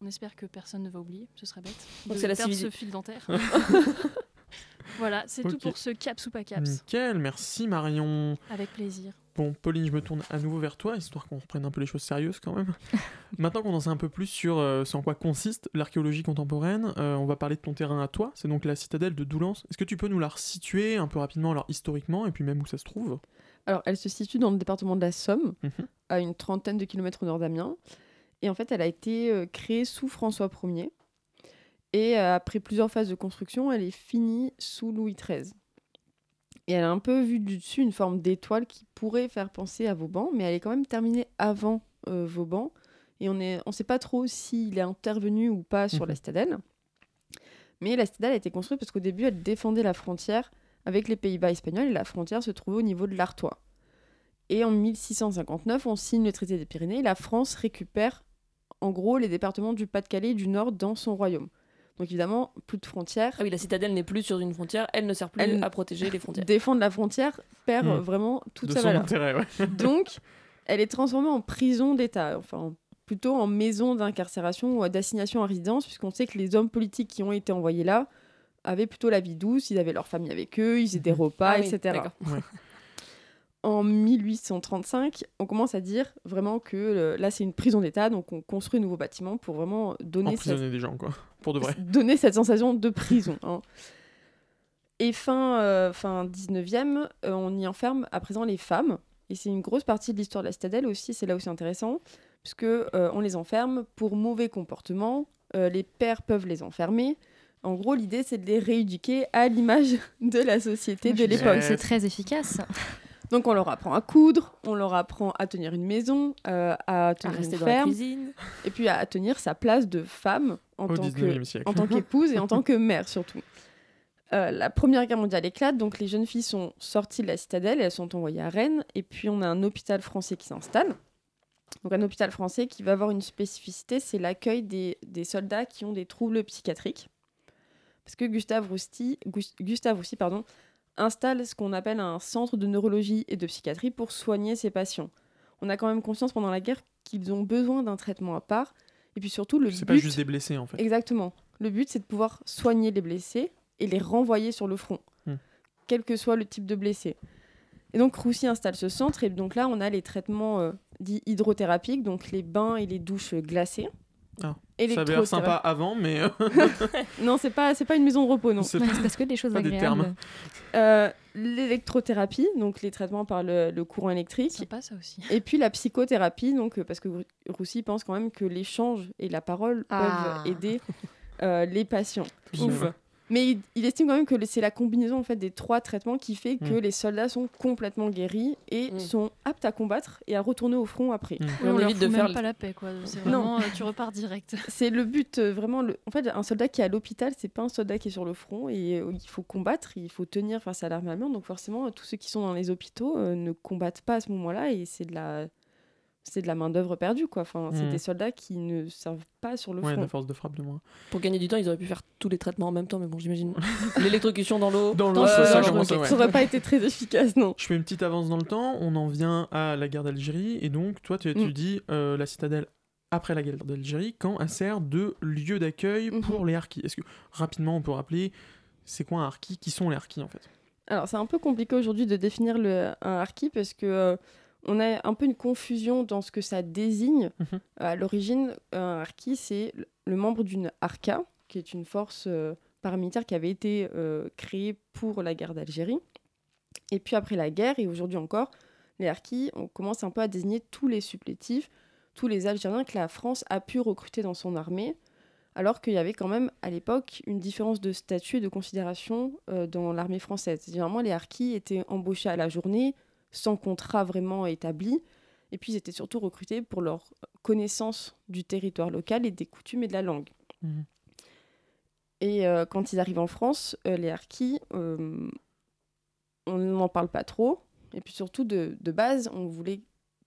On espère que personne ne va oublier, ce serait bête. Donc de c'est la perdre civili- ce fil dentaire. voilà, c'est tout pour ce caps ou pas caps. Nickel, merci Marion. Avec plaisir. Bon, Pauline, je me tourne à nouveau vers toi, histoire qu'on reprenne un peu les choses sérieuses quand même. Maintenant qu'on en sait un peu plus sur euh, ce en quoi consiste l'archéologie contemporaine, euh, on va parler de ton terrain à toi, c'est donc la citadelle de Doullens. Est-ce que tu peux nous la resituer un peu rapidement, alors historiquement, et puis même où ça se trouve? Alors, elle se situe dans le département de la Somme, Mhm. à une trentaine de kilomètres au nord d'Amiens. Et en fait, elle a été euh, créée sous François Ier. Et après plusieurs phases de construction, elle est finie sous Louis XIII. Et elle a un peu vu du dessus une forme d'étoile qui pourrait faire penser à Vauban, mais elle est quand même terminée avant euh, Vauban. Et on ne on sait pas trop s'il est intervenu ou pas sur la Mhm. citadelle. Mais la citadelle a été construite parce qu'au début, elle défendait la frontière avec les Pays-Bas espagnols et la frontière se trouvait au niveau de l'Artois. Et en 1659, on signe le traité des Pyrénées et la France récupère en gros les départements du Pas-de-Calais et du Nord dans son royaume. Donc évidemment, plus de frontières. Ah oui, la citadelle n'est plus sur une frontière, elle ne sert plus Elle- à protéger les frontières. Défendre la frontière perd Hmm. euh, vraiment toute De sa son valeur. intérêt, ouais. Donc, elle est transformée en prison d'État, enfin plutôt en maison d'incarcération ou d'assignation à résidence, puisqu'on sait que les hommes politiques qui ont été envoyés là avaient plutôt la vie douce, ils avaient leur famille avec eux, ils faisaient des repas, Ah oui, etc. Ouais. En 1835, on commence à dire vraiment que euh, là, c'est une prison d'État, donc on construit un nouveau bâtiment pour vraiment donner, cette, des gens, quoi. Pour de vrai. donner cette sensation de prison. hein. Et fin, euh, fin 19e, euh, on y enferme à présent les femmes. Et c'est une grosse partie de l'histoire de la citadelle aussi, c'est là où c'est intéressant, puisque euh, on les enferme pour mauvais comportement. euh, les pères peuvent les enfermer. En gros, l'idée, c'est de les rééduquer à l'image de la société de l'époque. que C'est très efficace. Donc, on leur apprend à coudre, on leur apprend à tenir une maison, euh, à tenir rester une dans la ferme, cuisine. et puis à tenir sa place de femme en Au tant 19e que en tant qu'épouse et en tant que mère surtout. Euh, la Première Guerre mondiale éclate, donc les jeunes filles sont sorties de la citadelle et elles sont envoyées à Rennes. Et puis on a un hôpital français qui s'installe. Donc un hôpital français qui va avoir une spécificité, c'est l'accueil des, des soldats qui ont des troubles psychiatriques. Parce que Gustave Roussy, Gus- Gustave Roussy pardon, installe ce qu'on appelle un centre de neurologie et de psychiatrie pour soigner ses patients. On a quand même conscience pendant la guerre qu'ils ont besoin d'un traitement à part. Et puis surtout, le C'est but... pas juste des blessés, en fait. Exactement. Le but, c'est de pouvoir soigner les blessés et les renvoyer sur le front, Hmm. quel que soit le type de blessé. Et donc, Roussy installe ce centre, et donc là, on a les traitements euh, dits hydrothérapiques, donc les bains et les douches glacées. Ah, Ça avait l'air sympa avant, mais. euh, non, c'est pas, c'est pas une maison de repos, non. C'est parce que des choses pas des agréables. termes. Euh, L'électrothérapie, donc les traitements par le, le courant électrique. Sympa ça aussi. Et puis la psychothérapie, donc, parce que Rou- Roussy pense quand même que l'échange et la parole Ah. peuvent aider euh, les patients. Ouf. Mais il, il estime quand même que c'est la combinaison en fait, des trois traitements qui fait que Mm. les soldats sont complètement guéris et Mm. sont aptes à combattre et à retourner au front après. Mm. On, on leur évite fout de même faire pas la paix quoi. C'est Non. vraiment euh, tu repars direct. C'est le but euh, vraiment. Le... En fait, un soldat qui est à l'hôpital, c'est pas un soldat qui est sur le front et euh, il faut combattre, il faut tenir face à l'armée allemande. Donc forcément, tous ceux qui sont dans les hôpitaux euh, ne combattent pas à ce moment-là et c'est de la c'est de la main d'œuvre perdue quoi. Enfin, c'est Mm. des soldats qui ne servent pas sur le Ouais, front. la force de frappe de moins. Pour gagner du temps, ils auraient pu faire tous les traitements en même temps, mais bon, j'imagine. L'électrocution dans l'eau. Dans l'eau, ça, ok. ouais. Ça aurait pas été très efficace, non. Je fais une petite avance dans le temps. On en vient à la guerre d'Algérie. Et donc, toi, tu Mm. étudies euh, la citadelle après la guerre d'Algérie, quand elle sert de lieu d'accueil Mhm. pour les harkis. Est-ce que rapidement on peut rappeler c'est quoi un harki? Qui sont les harkis en fait? Alors, c'est un peu compliqué aujourd'hui de définir le, un harki parce que euh, on a un peu une confusion dans ce que ça désigne. Mhm. À l'origine, un harki, c'est le- le membre d'une arca, qui est une force euh, paramilitaire qui avait été euh, créée pour la guerre d'Algérie. Et puis après la guerre, et aujourd'hui encore, les harkis, on commence un peu à désigner tous les supplétifs, tous les Algériens que la France a pu recruter dans son armée, alors qu'il y avait quand même à l'époque une différence de statut et de considération euh, dans l'armée française. Généralement, les harkis étaient embauchés à la journée, sans contrat vraiment établi, et puis ils étaient surtout recrutés pour leur connaissance du territoire local et des coutumes et de la langue. Mhm. Et euh, quand ils arrivent en France, euh, les harkis, euh, on n'en parle pas trop, et puis surtout de, de base, on voulait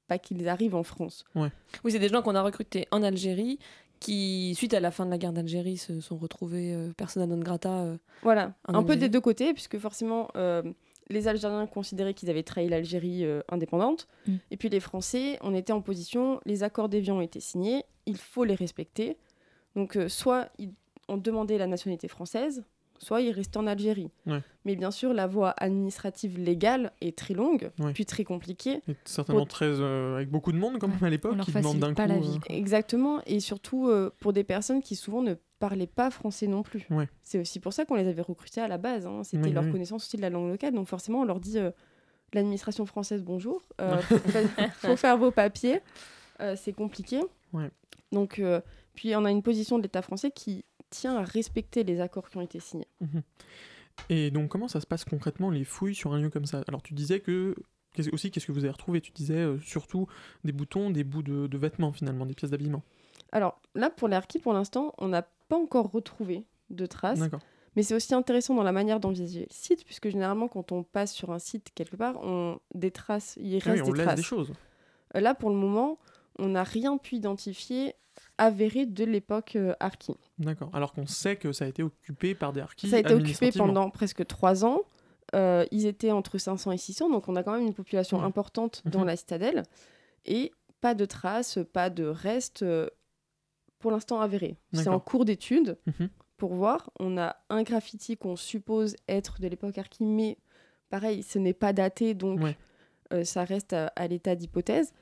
pas qu'ils arrivent en France. Oui, c'est des gens qu'on a recrutés en Algérie qui, suite à la fin de la guerre d'Algérie, se sont retrouvés euh, persona non grata. euh, Voilà, un peu des deux côtés, puisque forcément, euh, les Algériens considéraient qu'ils avaient trahi l'Algérie euh, indépendante, Mm. et puis les Français, on était en position, les accords d'Évian ont été signés, il faut les respecter. Donc, euh, soit ils ont demandé la nationalité française, soit ils restaient en Algérie. Ouais. Mais bien sûr, la voie administrative légale est très longue, Ouais. puis très compliquée. Et certainement Pour- très euh, avec beaucoup de monde quand même à l'époque leur qui demandent d'un coup. la euh, vie. Exactement, et surtout euh, pour des personnes qui souvent ne parlaient pas français non plus. Ouais. C'est aussi pour ça qu'on les avait recrutés à la base. hein. C'était leur connaissance aussi de la langue locale. Donc forcément, on leur dit euh, l'administration française, bonjour, euh, faut, faut faire vos papiers. Euh, c'est compliqué. Ouais. Donc, euh, puis on a une position de l'État français qui tient à respecter les accords qui ont été signés. Mhm. Et donc, comment ça se passe concrètement les fouilles sur un lieu comme ça? Alors, tu disais que. Aussi, qu'est-ce que vous avez retrouvé? Tu disais euh, surtout des boutons, des bouts de, de vêtements finalement, des pièces d'habillement. Alors là, pour harkis, pour l'instant, on n'a pas encore retrouvé de traces. D'accord. Mais c'est aussi intéressant dans la manière d'envisager le site, puisque généralement, quand on passe sur un site quelque part, on des traces, il Ah oui, reste on des laisse traces. des choses. Là, pour le moment, on n'a rien pu identifier avéré de l'époque euh, harki. D'accord. Alors qu'on sait que ça a été occupé par des harkis. Ça a été occupé pendant presque trois ans. Euh, ils étaient entre 500 et 600, donc on a quand même une population Ouais. importante dans Mhm. la citadelle. Et pas de traces, pas de restes, euh, pour l'instant avérés. C'est en cours d'étude Mhm. pour voir. On a un graffiti qu'on suppose être de l'époque harki, mais pareil, ce n'est pas daté, donc Ouais. euh, ça reste à, à l'état d'hypothèse.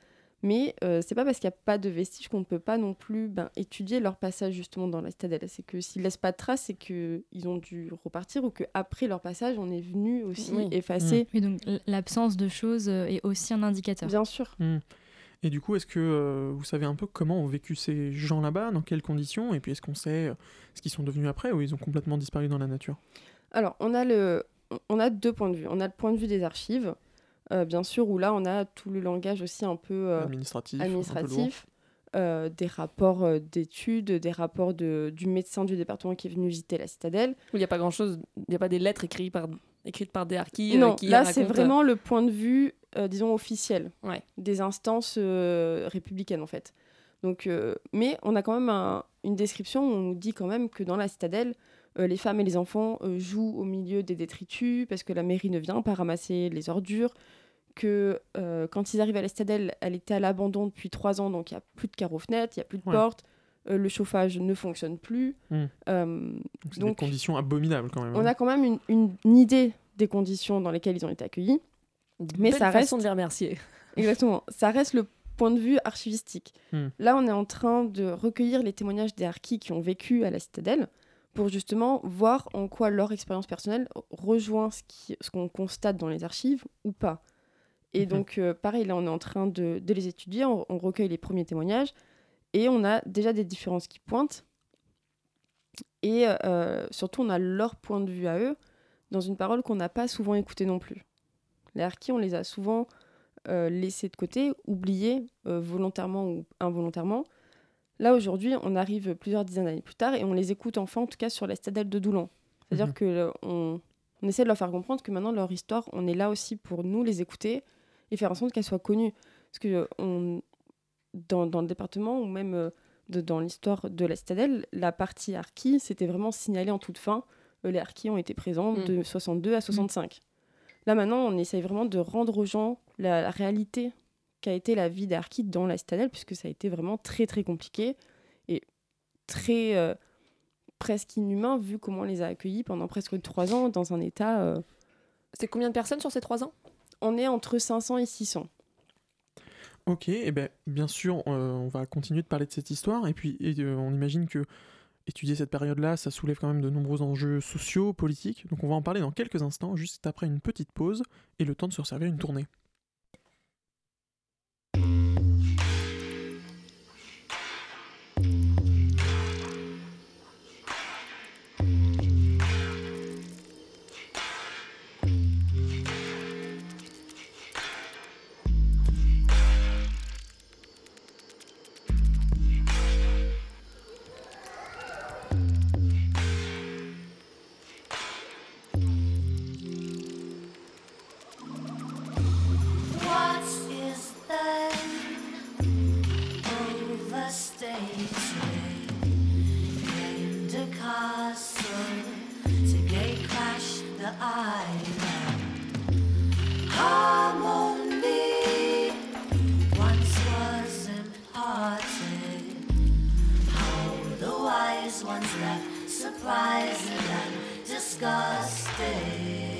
Mais euh, c'est pas parce qu'il n'y a pas de vestiges qu'on ne peut pas non plus ben, étudier leur passage justement dans la citadelle. C'est que s'ils laissent pas de traces, c'est qu'ils ont dû repartir ou qu'après leur passage, on est venu aussi Oui. effacer. Oui, donc l'absence de choses euh, est aussi un indicateur. Bien sûr. Hmm. Et du coup, est-ce que euh, vous savez un peu comment ont vécu ces gens là-bas, dans quelles conditions? Et puis est-ce qu'on sait euh, ce qu'ils sont devenus après ou ils ont complètement disparu dans la nature? Alors, on a, le, on a deux points de vue. On a le point de vue des archives, euh, bien sûr, où là, on a tout le langage aussi un peu euh, Administratif, un peu euh, des rapports euh, d'études, des rapports de, du médecin du département qui est venu visiter la citadelle. Il n'y a pas grand-chose, il n'y a pas des lettres écrites par, écrites par des harkis euh, non, qui là, c'est vraiment le point de vue, euh, disons, officiel Ouais. des instances euh, républicaines, en fait. Donc, euh, mais on a quand même un- une description où on nous dit quand même que dans la citadelle, euh, les femmes et les enfants euh, jouent au milieu des détritus parce que la mairie ne vient pas ramasser les ordures, que euh, quand ils arrivent à la citadelle, elle était à l'abandon depuis trois ans, donc il n'y a plus de carreaux fenêtres, il n'y a plus de Ouais. portes, euh, le chauffage ne fonctionne plus. Donc donc, des conditions abominables quand même. on hein. a quand même une, une- une idée des conditions dans lesquelles ils ont été accueillis. Mais Belle ça reste façon de les remercier. Exactement. Ça reste le point de vue archivistique. Hmm. Là, on est en train de recueillir les témoignages des harkis qui ont vécu à la citadelle pour justement voir en quoi leur expérience personnelle rejoint ce qui- ce qu'on constate dans les archives ou pas. Et Mhm. donc, euh, pareil, là, on est en train de, de les étudier, on, on recueille les premiers témoignages et on a déjà des différences qui pointent. Et euh, surtout, on a leur point de vue à eux dans une parole qu'on n'a pas souvent écoutée non plus. Les harkis, on les a souvent euh, laissés de côté, oubliés volontairement ou involontairement. Là, aujourd'hui, on arrive plusieurs dizaines d'années plus tard et on les écoute enfin, en tout cas, sur la citadelle de Doulan. C'est-à-dire Mhm. que euh, on, essaie de leur faire comprendre que maintenant, leur histoire, on est là aussi pour nous les écouter et faire en sorte qu'elle soit connue. Parce que euh, on, dans, dans le département ou même euh, de- dans l'histoire de la citadelle, la partie harki, c'était vraiment signalé en toute fin. Euh, les harkis ont été présents de 62 à 65. Là maintenant, on essaye vraiment de rendre aux gens la, la réalité qu'a été la vie des harkis dans la citadelle, puisque ça a été vraiment très très compliqué et très euh, presque inhumain vu comment on les a accueillis pendant presque trois ans dans un état. euh, C'est combien de personnes sur ces trois ans? On est entre 500 et 600. Ok, et ben bien sûr, euh, on va continuer de parler de cette histoire, et puis et, euh, on imagine que étudier cette période-là, ça soulève quand même de nombreux enjeux sociaux, politiques, donc on va en parler dans quelques instants, juste après une petite pause, et le temps de se servir une tournée. Thank you. Ones left surprised and disgusted.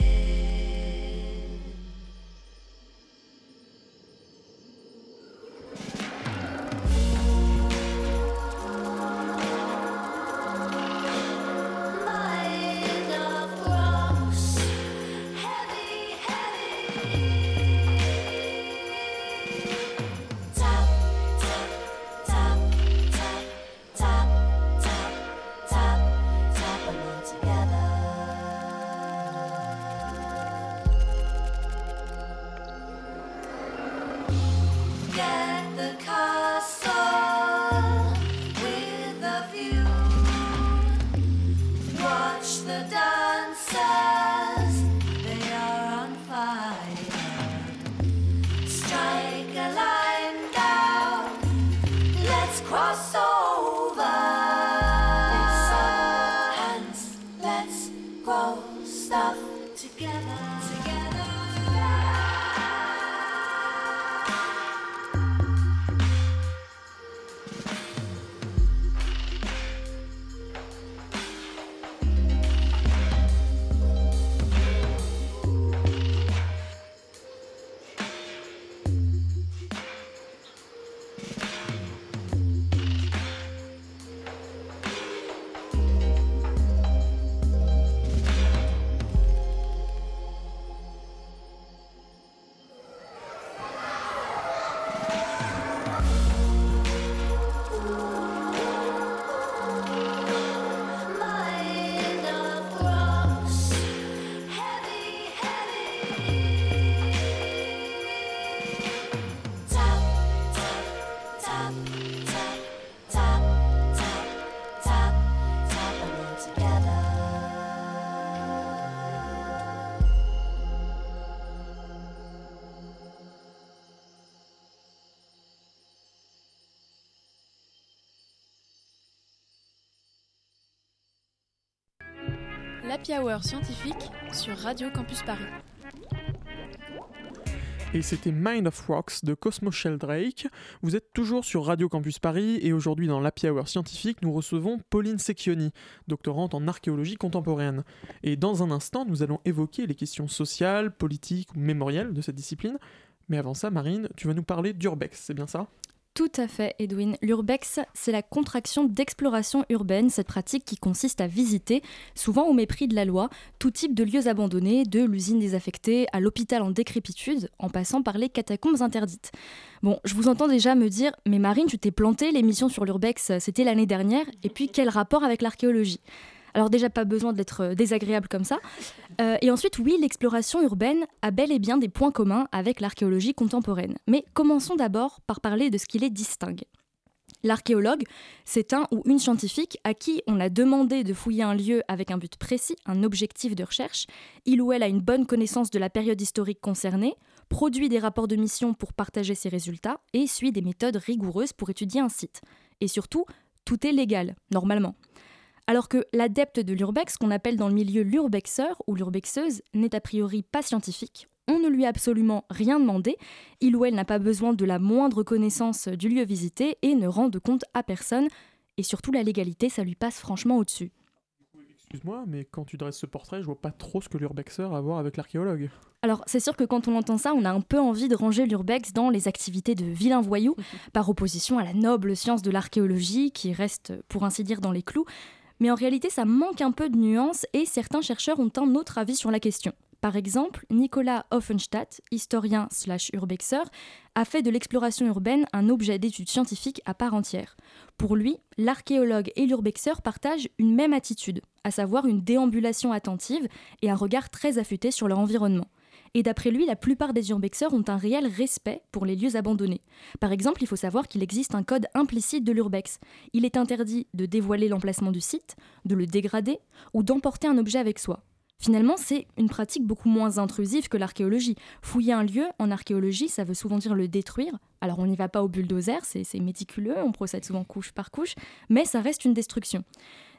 l'Happy Hour scientifique sur Radio Campus Paris. Et c'était Mind of Rocks de Cosmo Sheldrake. Vous êtes toujours sur Radio Campus Paris et aujourd'hui dans l'Happy Hour scientifique, nous recevons Pauline Secchioni, doctorante en archéologie contemporaine. Et dans un instant, nous allons évoquer les questions sociales, politiques ou mémorielles de cette discipline. Mais avant ça, Marine, tu vas nous parler d'Urbex, c'est bien ça? Tout à fait, Edwin. L'urbex, c'est la contraction d'exploration urbaine, cette pratique qui consiste à visiter, souvent au mépris de la loi, tout type de lieux abandonnés, de l'usine désaffectée à l'hôpital en décrépitude, en passant par les catacombes interdites. Bon, je vous entends déjà me dire, mais Marine, tu t'es planté, l'émission sur l'urbex, c'était l'année dernière, et puis quel rapport avec l'archéologie? Alors déjà pas besoin d'être euh, désagréable comme ça. Euh, et ensuite, oui, l'exploration urbaine a bel et bien des points communs avec l'archéologie contemporaine. Mais commençons d'abord par parler de ce qui les distingue. L'archéologue, c'est un ou une scientifique à qui on a demandé de fouiller un lieu avec un but précis, un objectif de recherche. Il ou elle a une bonne connaissance de la période historique concernée, produit des rapports de mission pour partager ses résultats et suit des méthodes rigoureuses pour étudier un site. Et surtout, tout est légal, normalement. Alors que l'adepte de l'urbex, qu'on appelle dans le milieu l'urbexeur ou l'urbexeuse, n'est a priori pas scientifique, on ne lui a absolument rien demandé, il ou elle n'a pas besoin de la moindre connaissance du lieu visité et ne rend de compte à personne, et surtout la légalité, ça lui passe franchement au-dessus. Excuse-moi, mais quand tu dresses ce portrait, je vois pas trop ce que l'urbexeur a à voir avec l'archéologue. Alors, c'est sûr que quand on entend ça, on a un peu envie de ranger l'urbex dans les activités de vilain voyou, par opposition à la noble science de l'archéologie, qui reste, pour ainsi dire, dans les clous. Mais en réalité, ça manque un peu de nuances et certains chercheurs ont un autre avis sur la question. Par exemple, Nicolas Offenstadt, historien slash urbexeur, a fait de l'exploration urbaine un objet d'étude scientifique à part entière. Pour lui, l'archéologue et l'urbexeur partagent une même attitude, à savoir une déambulation attentive et un regard très affûté sur leur environnement. Et d'après lui, la plupart des urbexeurs ont un réel respect pour les lieux abandonnés. Par exemple, il faut savoir qu'il existe un code implicite de l'urbex. Il est interdit de dévoiler l'emplacement du site, de le dégrader ou d'emporter un objet avec soi. Finalement, c'est une pratique beaucoup moins intrusive que l'archéologie. Fouiller un lieu en archéologie, ça veut souvent dire le détruire. Alors on n'y va pas au bulldozer, c'est méticuleux, on procède souvent couche par couche, mais ça reste une destruction.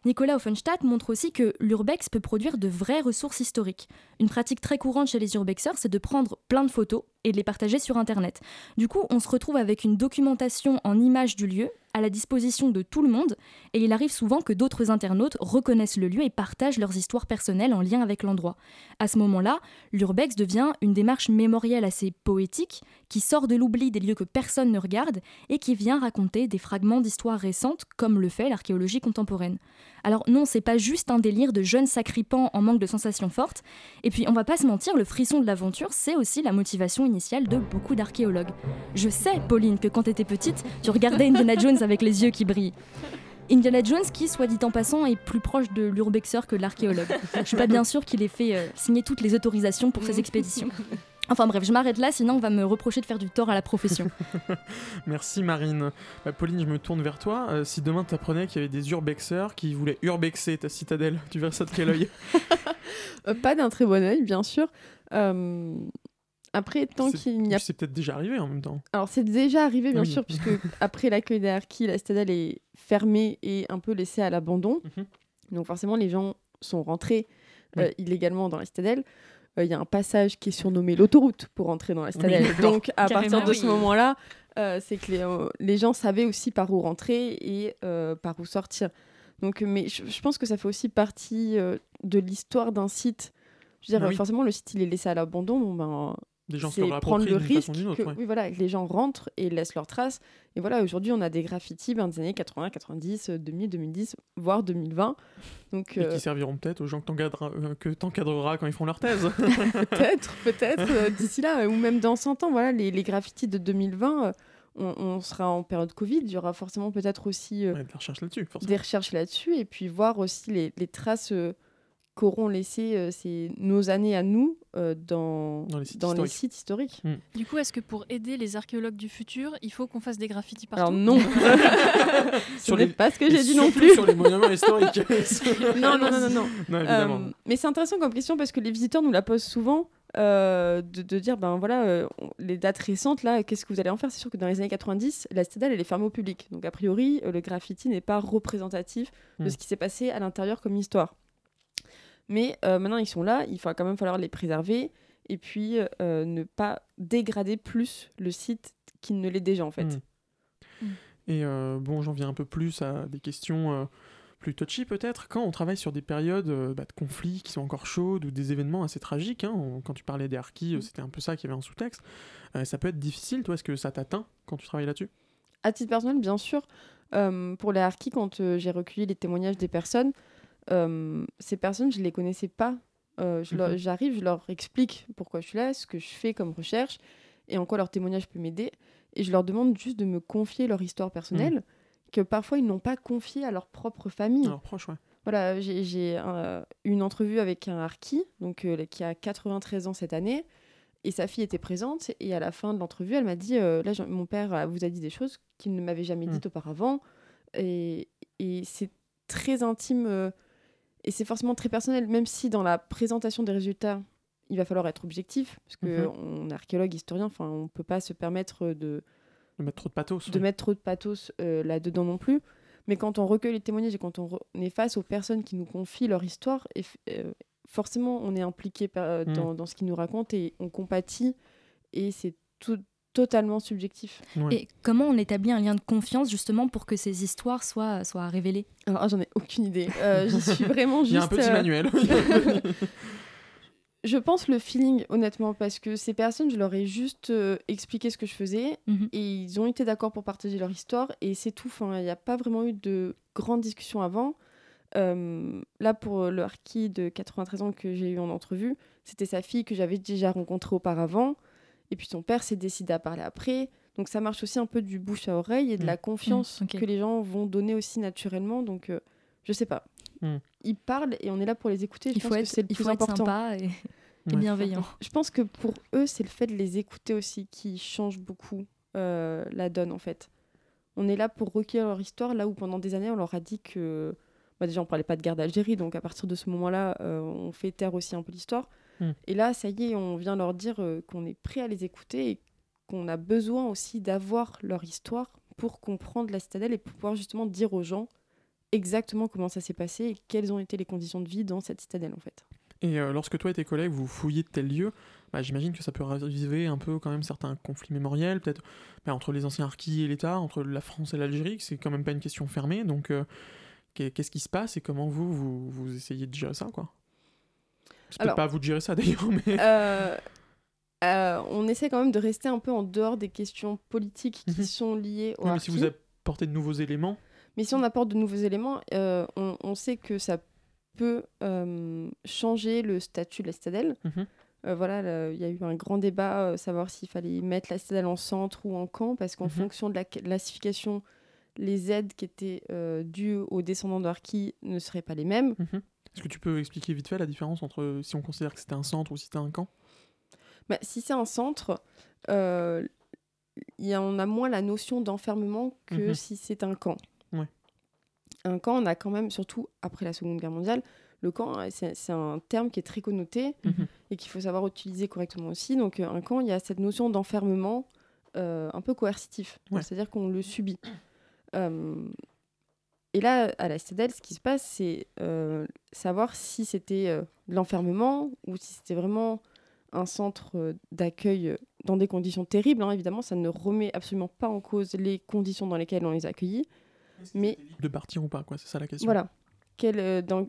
Nicolas Offenstadt montre aussi que l'urbex peut produire de vraies ressources historiques. Une pratique très courante chez les urbexeurs, c'est de prendre plein de photos et de les partager sur Internet. Du coup, on se retrouve avec une documentation en images du lieu à la disposition de tout le monde, et il arrive souvent que d'autres internautes reconnaissent le lieu et partagent leurs histoires personnelles en lien avec l'endroit. À ce moment-là, l'urbex devient une démarche mémorielle assez poétique, qui sort de l'oubli des lieux que personne ne regarde, et qui vient raconter des fragments d'histoires récentes, comme le fait l'archéologie contemporaine. Alors non, c'est pas juste un délire de jeunes sacripants en manque de sensations fortes, et puis on va pas se mentir, le frisson de l'aventure, c'est aussi la motivation initiale de beaucoup d'archéologues. Je sais, Pauline, que quand t'étais petite, tu regardais Indiana Jones avec les yeux qui brillent. Indiana Jones, qui, soit dit en passant, est plus proche de l'urbexeur que de l'archéologue. Je suis pas bien sûr qu'il ait fait euh, signer toutes les autorisations pour ses expéditions. Enfin bref, je m'arrête là, sinon on va me reprocher de faire du tort à la profession. Merci Marine. Bah, Pauline, je me tourne vers toi. Euh, si demain t'apprenais qu'il y avait des urbexeurs qui voulaient urbexer ta citadelle, tu verrais ça de quel œil? Euh, pas d'un très bon œil, bien sûr. Euh, après, tant qu'il n'y a C'est peut-être déjà arrivé en même temps. Alors c'est déjà arrivé bien Oui. sûr puisque après l'accueil des harkis, la citadelle est fermée et un peu laissée à l'abandon. Mhm. Donc forcément les gens sont rentrés euh, Oui. illégalement dans la citadelle. Euh, Il y a un passage qui est surnommé l'autoroute pour entrer dans la citadelle. Donc à partir de oui. ce moment-là, euh, c'est que les, euh, les gens savaient aussi par où rentrer et euh, par où sortir. Donc, mais je, je pense que ça fait aussi partie euh, de l'histoire d'un site. Je veux dire, Oui. forcément, le site il est laissé à l'abandon. Bon, ben, Des gens se prendre le risque autre. que, ouais. oui, voilà, que les gens rentrent et laissent leurs traces. Et voilà, aujourd'hui, on a des graffitis ben, des années 80, 90, euh, 2000, 2010, voire 2020. Donc, Et euh, qui serviront peut-être aux gens que t'encadreras euh, quand ils font leur thèse. peut-être, peut-être, euh, d'ici là, ou même dans 100 ans, voilà, les, les graffitis de 2020, euh, on, on sera en période Covid. Il y aura forcément peut-être aussi euh, Ouais, de la recherche là-dessus, des recherches là-dessus et puis voir aussi les, les traces euh, qu'auront laissées euh, ces, nos années à nous euh, dans, Dans les sites dans les historiques. sites historiques. Du coup, est-ce que pour aider les archéologues du futur, il faut qu'on fasse des graffitis partout Alors non, ce Sur n'est les- pas ce que j'ai dit non plus. sur les monuments historiques. non, non, non, non, non. Non, évidemment. Euh, mais c'est intéressant comme question parce que les visiteurs nous la posent souvent. euh, de, de dire ben voilà euh, on- les dates récentes là qu'est-ce que vous allez en faire? C'est sûr que dans les années 90 la citadelle elle est fermée au public donc a priori euh, le graffiti n'est pas représentatif de Mm. ce qui s'est passé à l'intérieur comme histoire Mais euh, maintenant, ils sont là, il va quand même falloir les préserver et puis euh, ne pas dégrader plus le site qu'il ne l'est déjà en fait. Mm. Et euh, bon, j'en viens un peu plus à des questions euh, plus touchy peut-être. Quand on travaille sur des périodes euh, bah, de conflits qui sont encore chaudes ou des événements assez tragiques, hein, on- quand tu parlais des harkis, euh, c'était un peu ça qui avait en sous-texte, euh, ça peut être difficile. Toi, est-ce que ça t'atteint quand tu travailles là-dessus? À titre personnel, bien sûr, euh, pour les harkis, quand euh, j'ai recueilli les témoignages des personnes, euh, ces personnes, je les connaissais pas. Euh, je Mhm. J'arrive, je leur explique pourquoi je suis là, ce que je fais comme recherche et en quoi leur témoignage peut m'aider. Et je leur demande juste de me confier leur histoire personnelle, que parfois ils n'ont pas confié à leur propre famille. Alors proche, ouais. Voilà, j'ai- j'ai euh, une entrevue avec un harki, donc euh, qui a 93 ans cette année, et sa fille était présente. Et à la fin de l'entrevue, elle m'a dit euh, là, mon père euh, vous a dit des choses qu'il ne m'avait jamais Mm. dites auparavant, et, et c'est très intime euh, et c'est forcément très personnel, même si dans la présentation des résultats, il va falloir être objectif, parce que Mhm. on est archéologue, historien, enfin, on peut pas se permettre de De mettre trop de pathos. de oui. mettre trop de pathos euh, là-dedans non plus. Mais quand on recueille les témoignages et quand on, re- on est face aux personnes qui nous confient leur histoire, et euh, forcément, on est impliqué par- euh, dans, dans ce qu'ils nous racontent et on compatit. Et c'est tout totalement subjectif. Ouais. Et comment on établit un lien de confiance justement pour que ces histoires soient, soient révélées? Alors, ah, j'en ai aucune idée. Euh, J'y suis vraiment juste. Il y a un petit euh, manuel. Je pense le feeling, honnêtement, parce que ces personnes, je leur ai juste euh, expliqué ce que je faisais Mhm. et ils ont été d'accord pour partager leur histoire et c'est tout. Enfin, il n'y a pas vraiment eu de grandes discussions avant. Euh, là, pour le harki de 93 ans que j'ai eu en entrevue, c'était sa fille que j'avais déjà rencontrée auparavant et puis son père s'est décidé à parler après. Donc ça marche aussi un peu du bouche à oreille et de Mm. la confiance Mm, ok. que les gens vont donner aussi naturellement. Donc euh, je sais pas. Mm. Ils parlent et on est là pour les écouter. Je Il pense faut que être, c'est le il plus faut être important. sympa et, et Ouais. bienveillant. Je pense que pour eux, c'est le fait de les écouter aussi qui change beaucoup euh, la donne en fait. On est là pour recueillir leur histoire, là où pendant des années on leur a dit que. Bah, déjà, on parlait pas de guerre d'Algérie, donc à partir de ce moment-là, euh, on fait taire aussi un peu l'histoire. Mm. Et là, ça y est, on vient leur dire euh, qu'on est prêt à les écouter et qu'on a besoin aussi d'avoir leur histoire pour comprendre la citadelle et pour pouvoir justement dire aux gens exactement comment ça s'est passé et quelles ont été les conditions de vie dans cette citadelle en fait. Et euh, lorsque toi et tes collègues vous fouillez de tels lieux, bah, j'imagine que ça peut raviver un peu quand même certains conflits mémoriels, peut-être bah, entre les anciens harkis et l'État, entre la France et l'Algérie, que c'est quand même pas une question fermée. Donc euh, qu'est- qu'est-ce qui se passe et comment vous, vous, vous essayez de gérer ça quoi? C'est peut-être Alors- pas à vous de gérer ça d'ailleurs, mais... Euh, euh, on essaie quand même de rester un peu en dehors des questions politiques qui Mhm. sont liées au Oui, mais si vous apportez de nouveaux éléments, Mais si on apporte de nouveaux éléments, euh, on, on sait que ça peut changer le statut de la citadelle. Mhm. Voilà, il y a eu un grand débat, savoir s'il fallait mettre la citadelle en centre ou en camp, parce qu'en Mhm. fonction de la classification, les aides qui étaient euh, dues aux descendants de Harki ne seraient pas les mêmes. Est-ce que tu peux expliquer vite fait la différence entre si on considère que c'était un centre ou si c'était un camp? Bah, si c'est un centre, euh, y a- on a moins la notion d'enfermement que Mhm. si c'est un camp. Ouais. Un camp, on a quand même, surtout après la Seconde Guerre mondiale, le camp, euh, c'est un terme qui est très connoté Mhm. et qu'il faut savoir utiliser correctement aussi. Donc, euh, un camp, il y a cette notion d'enfermement euh, un peu coercitif, Ouais. c'est-à-dire qu'on le subit. Euh, et là, à la citadelle, ce qui se passe, c'est euh, savoir si c'était euh, de l'enfermement ou si c'était vraiment un centre euh, d'accueil euh, dans des conditions terribles. hein, évidemment, ça ne remet absolument pas en cause les conditions dans lesquelles on les a accueillis. Mais De partir ou pas, quoi, c'est ça la question. voilà, euh, dans-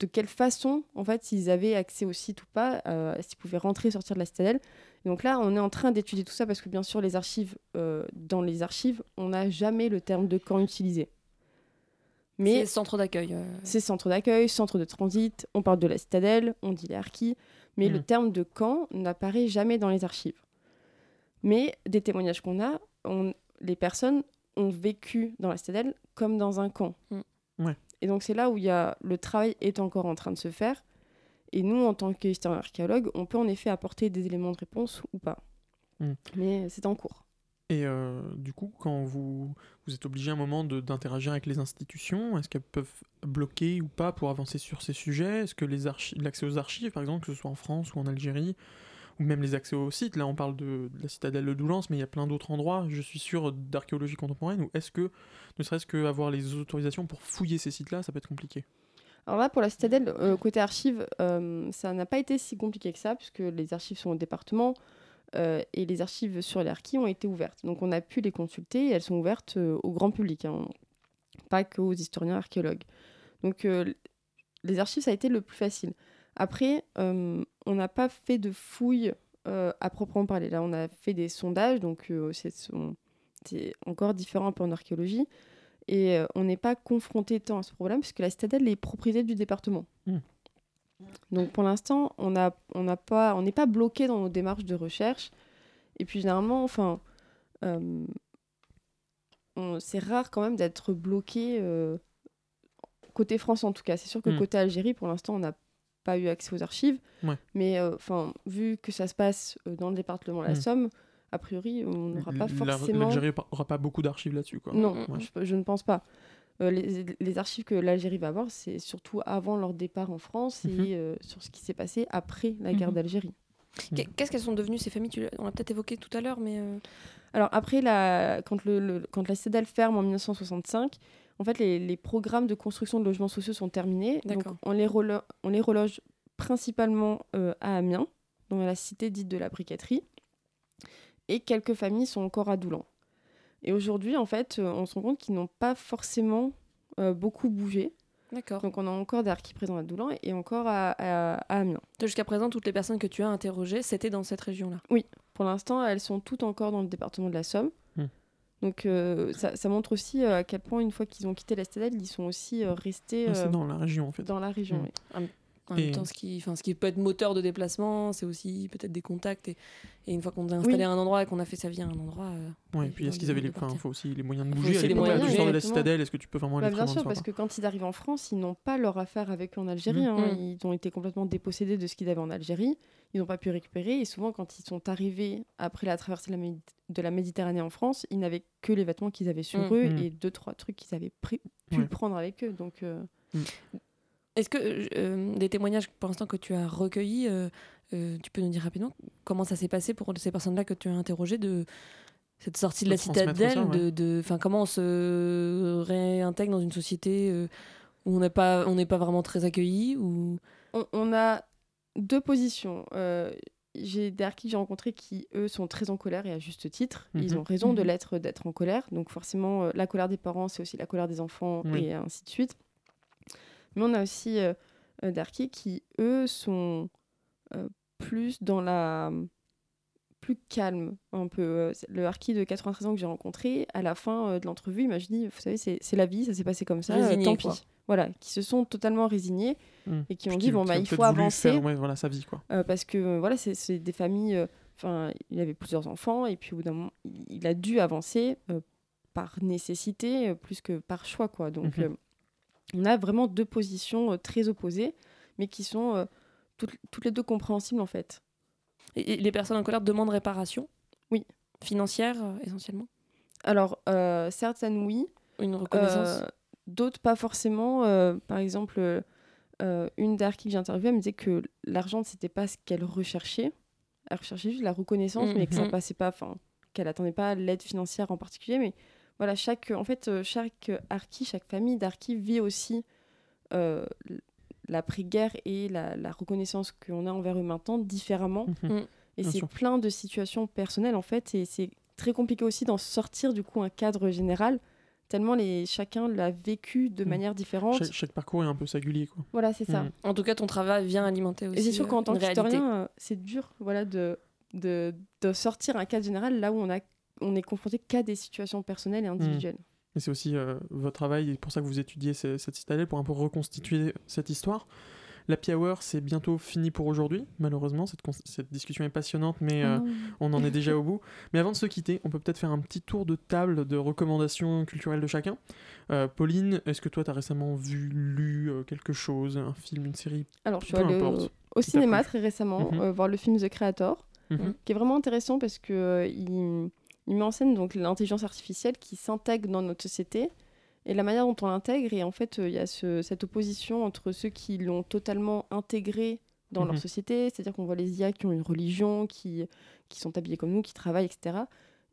de quelle façon, en fait, s'ils avaient accès au site ou pas, euh, s'ils pouvaient rentrer et sortir de la citadelle? Et donc là, on est en train d'étudier tout ça parce que bien sûr, les archives, euh, dans les archives, on n'a jamais le terme de camp utilisé. Mais centre d'accueil. euh, c'est centre d'accueil, centre de transit, on parle de la citadelle, on dit les harkis, mais le Mhm. terme de camp n'apparaît jamais dans les archives. Mais des témoignages qu'on a, on- les personnes ont vécu dans la citadelle comme dans un camp. Mm. Ouais. Et donc c'est là où il y a, le travail est encore en train de se faire. Et nous, en tant qu'historien archéologue, on peut en effet apporter des éléments de réponse ou pas. Mm. Mais c'est en cours. Et euh, du coup, quand vous, vous êtes obligé à un moment d'interagir avec les institutions, est-ce qu'elles peuvent bloquer ou pas pour avancer sur ces sujets? Est-ce que l'accès aux archives, par exemple, que ce soit en France ou en Algérie, ou même les accès aux sites, là on parle de, de la citadelle de Doullens, mais il y a plein d'autres endroits, je suis sûr, d'archéologie contemporaine, ou est-ce que, ne serait-ce qu'avoir les autorisations pour fouiller ces sites-là, ça peut être compliqué? Alors là, pour la citadelle, euh, côté archives, euh, ça n'a pas été si compliqué que ça, puisque les archives sont au département euh, et les archives sur harkis ont été ouvertes. Donc on a pu les consulter et elles sont ouvertes euh, au grand public, hein, pas qu'aux historiens archéologues. Donc euh, les archives, ça a été le plus facile. Après, on n'a pas fait de fouilles à proprement parler. Là, on a fait des sondages, donc c'est encore différent un peu en archéologie. Et on n'est pas confronté tant à ce problème, puisque la citadelle est propriété du département. Hmm. Donc pour l'instant, on n'a on n'a pas, on n'est pas bloqué dans nos démarches de recherche. Et puis généralement, enfin, euh, c'est rare quand même d'être bloqué euh, côté France en tout cas. C'est sûr que Hmm. côté Algérie, pour l'instant, on n'a pas eu accès aux archives. Ouais. Mais euh, enfin, vu que ça se passe euh, dans le département de la Hmm. Somme, a priori, on n'aura pas forcément. L'Algérie aura pas beaucoup d'archives là-dessus, quoi. Non, Ouais. je, je ne pense pas. Euh, les, les archives que l'Algérie va avoir, c'est surtout avant leur départ en France Mhm. et euh, sur ce qui s'est passé après la guerre Mhm. d'Algérie. Qu'est- Qu'est-ce qu'elles sont devenues ces familles? Tu On l'a peut-être évoqué tout à l'heure, mais euh, Alors après, la, quand, le, le- quand la citadelle ferme en 1965, en fait, les, les programmes de construction de logements sociaux sont terminés. Donc on les, on les reloge principalement euh, à Amiens, dans la cité dite de la briqueterie. Et quelques familles sont encore à Doulan. Et aujourd'hui, en fait, euh, on se rend compte qu'ils n'ont pas forcément euh, beaucoup bougé. D'accord. Donc on a encore des harkis présents à Doulan et encore à, à- à Amiens. jusqu'à présent, toutes les personnes que tu as interrogées, c'était dans cette région-là. Oui, pour l'instant, elles sont toutes encore dans le département de la Somme. Hmm. Donc euh, ça, ça montre aussi euh, à quel point, une fois qu'ils ont quitté la citadelle, ils sont aussi euh, restés c'est euh, dans la région, en fait. dans la région. Hmm. oui. En même temps, ce qui, enfin, ce qui peut être moteur de déplacement, c'est aussi peut-être des contacts. Et, et une fois qu'on est installé Oui. à un endroit et qu'on a fait sa vie à un endroit. euh, Ouais, et puis est-ce qu'ils avaient les. Enfin, faut aussi les moyens de bouger. aussi À les l'époque, moyens là, de tu sors de la citadelle, est-ce que tu peux vraiment aller Bah, bien sûr, parce soir, que quand ils arrivent en France, ils n'ont pas leur affaire avec eux en Algérie. hein. Mhm. Ils ont été complètement dépossédés de ce qu'ils avaient en Algérie. Ils n'ont pas pu récupérer. Et souvent, quand ils sont arrivés après la traversée de la, Médi- de la Méditerranée en France, ils n'avaient que les vêtements qu'ils avaient sur Mhm. eux Mhm. et deux, trois trucs qu'ils avaient pris- pu Ouais. prendre avec eux. Donc, euh, Est-ce que euh, des témoignages pour l'instant que tu as recueillis, euh, euh, tu peux nous dire rapidement comment ça s'est passé pour ces personnes-là que tu as interrogées de cette sortie de, De la citadelle, ça, ouais. de, enfin comment on se réintègre dans une société euh, où on n'est pas, on n'est pas vraiment très accueilli ou? On, on a deux positions. Euh, j'ai des harkis que j'ai rencontrés qui, eux, sont très en colère et à juste titre. Ils Mhm. ont raison de Mhm. l'être, d'être en colère. Donc forcément, euh, la colère des parents, c'est aussi la colère des enfants Oui. et ainsi de suite. Mais on a aussi euh, euh, qui, eux, sont euh, plus dans la plus calme un peu. Euh, Le harki de 93 ans que j'ai rencontré, à la fin de l'entrevue, il m'a dit, vous savez, c'est la vie, ça s'est passé comme ça, Résigné, tant quoi. pis. Voilà, qui se sont totalement résignés Hmm. et qui ont Puis dit, bon, bah, il faut avancer. faire, ouais, voilà, sa vie, quoi. Euh, parce que voilà, c'est- des familles. Enfin, il avait plusieurs enfants et puis au bout d'un moment, il, a dû avancer par nécessité plus que par choix, quoi. Donc, Mhm. On a vraiment deux positions euh, très opposées, mais qui sont euh, toutes, toutes les deux compréhensibles en fait. Et- et les personnes en colère demandent réparation? Oui. Financière euh, essentiellement? Alors, certaines oui, Une reconnaissance? D'autres pas forcément. Par exemple, une d'Arki que j'ai interviewée, elle me disait que l'argent, c'était pas ce qu'elle recherchait. Elle recherchait juste la reconnaissance, mais que ça Mhm. passait pas, enfin, qu'elle attendait pas l'aide financière en particulier. Mais voilà, chaque, en fait, euh, chaque Arki, chaque famille d'Arki vit aussi euh, l'après-guerre et la, la reconnaissance qu'on a envers eux maintenant différemment. Mhm. Mm. Et c'est plein de situations personnelles en fait, et c'est très compliqué aussi d'en sortir du coup un cadre général, tellement les, chacun l'a vécu de Mm. manière différente. Chaque, chaque parcours est un peu singulier, quoi. Voilà, c'est ça. Mm. En tout cas, ton travail vient alimenter aussi Et c'est sûr euh, qu'en tant qu'historien, euh, c'est dur voilà, de, de, de sortir un cadre général là où on, a, on est confronté qu'à des situations personnelles et individuelles. Et c'est aussi euh, votre travail, et pour ça que vous étudiez ce- cette citadelle, pour un peu reconstituer cette histoire. La Hour, c'est bientôt fini pour aujourd'hui, malheureusement. Cette, cette discussion est passionnante, mais Ah euh, on en est déjà au bout. Mais avant de se quitter, on peut peut-être faire un petit tour de table de recommandations culturelles de chacun. Euh, Pauline, est-ce que toi, tu as récemment vu, lu euh, quelque chose, un film, une série? Alors, je suis allée au, cinéma très récemment Mhm. voir le film The Creator, Mhm. qui est vraiment intéressant parce que euh, il, il met en scène donc l'intelligence artificielle qui s'intègre dans notre société et la manière dont on l'intègre. Et en fait, euh, il y a ce- cette opposition entre ceux qui l'ont totalement intégré dans leur Mhm. société, c'est-à-dire qu'on voit les IA qui ont une religion, qui, qui sont habillés comme nous, qui travaillent, etc.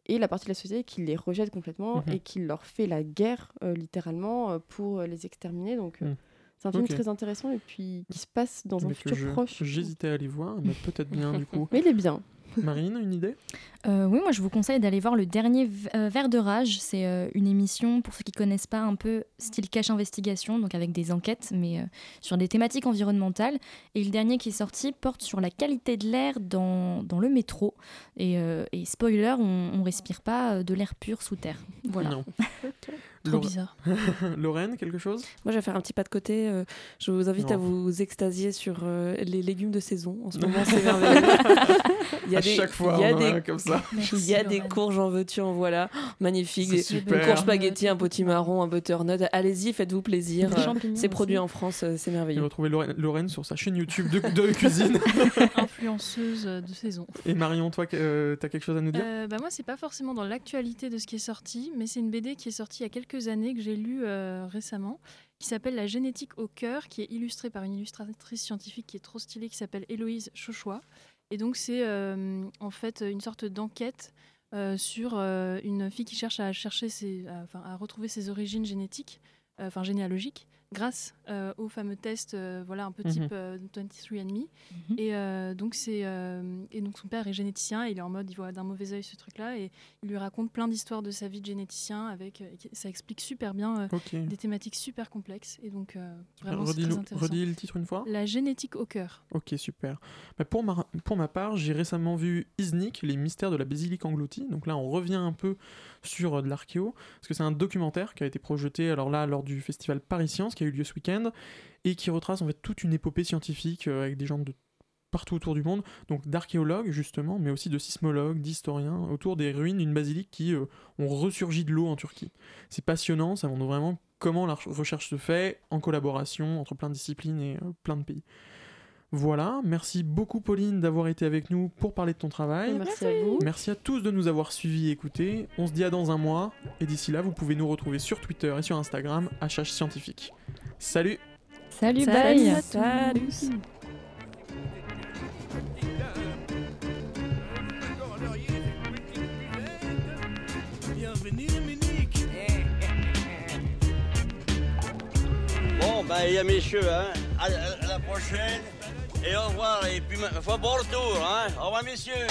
Et la partie de la société qui les rejette complètement Mhm. et qui leur fait la guerre, euh, littéralement, euh, pour les exterminer. Donc, Mhm. C'est un film très intéressant et puis qui se passe dans un Mais futur je- proche. J'hésitais à aller voir, mais peut-être bien du coup. Mais il est bien. Marine, une idée? Euh, oui, moi je vous conseille d'aller voir le dernier euh, Verre de rage. C'est euh, une émission, pour ceux qui connaissent pas, un peu style cache investigation, donc avec des enquêtes, mais euh, sur des thématiques environnementales. Et le dernier qui est sorti porte sur la qualité de l'air dans, dans le métro. Et, euh, et spoiler, on, on respire pas de l'air pur sous terre. Voilà. Non. Trop bizarre. Lorraine, quelque chose? Moi, je vais faire un petit pas de côté. euh, je vous invite à vous extasier sur euh, les légumes de saison. En ce moment, c'est merveilleux. Il y a À des, chaque fois, il y a des, comme ça. il y a des courges en veux-tu, en voilà. Oh, magnifique. C'est Des, super. des courges spaghetti, un potimarron, un butternut. Allez-y, faites-vous plaisir. Des champignons C'est produit aussi. en France, euh, c'est Et merveilleux. retrouver Lorraine, Lorraine sur sa chaîne YouTube de, de cuisine. Influenceuse de saison. Et Marion, toi, euh, t'as quelque chose à nous dire? Euh, bah moi, c'est pas forcément dans l'actualité de ce qui est sorti, mais c'est une BD qui est sortie il y a quelques années que j'ai lue euh, récemment, qui s'appelle La génétique au cœur, qui est illustrée par une illustratrice scientifique qui est trop stylée, qui s'appelle Héloïse Chauchois. Et donc, c'est euh, en fait une sorte d'enquête euh, sur une fille qui cherche à chercher ses, à, retrouver ses origines génétiques, enfin généalogiques, grâce euh, au fameux test, euh, voilà un peu type Mhm. euh, 23andMe. Et euh, donc c'est et donc son père est généticien, et il est en mode il voit d'un mauvais œil ce truc-là et il lui raconte plein d'histoires de sa vie de généticien avec ça explique super bien des thématiques super complexes et donc vraiment Redis, très intéressant. redis le titre une fois La génétique au cœur. Ok, super. Bah, pour, ma, pour ma part, j'ai récemment vu Iznik, les mystères de la basilique engloutie. Donc là, on revient un peu sur de l'archéo, parce que c'est un documentaire qui a été projeté alors là lors du festival Paris Science qui a eu lieu ce week-end et qui retrace en fait toute une épopée scientifique euh, avec des gens de partout autour du monde, donc d'archéologues justement, mais aussi de sismologues, d'historiens, autour des ruines d'une basilique qui euh, ont ressurgi de l'eau en Turquie. C'est passionnant, ça montre vraiment comment la recherche se fait en collaboration entre plein de disciplines et euh, plein de pays. Voilà, merci beaucoup Pauline d'avoir été avec nous pour parler de ton travail. Merci à vous. Merci à tous de nous avoir suivis et écoutés. On se dit à dans un mois. Et d'ici là, vous pouvez nous retrouver sur Twitter et sur Instagram, HH Scientifique. Salut Salut, Salut bye à tous. Bienvenue Munich. Bon, ben, il y a messieurs, hein. À, à- à la prochaine. Et au revoir. Et puis, faut bon retour, hein. Au revoir, messieurs.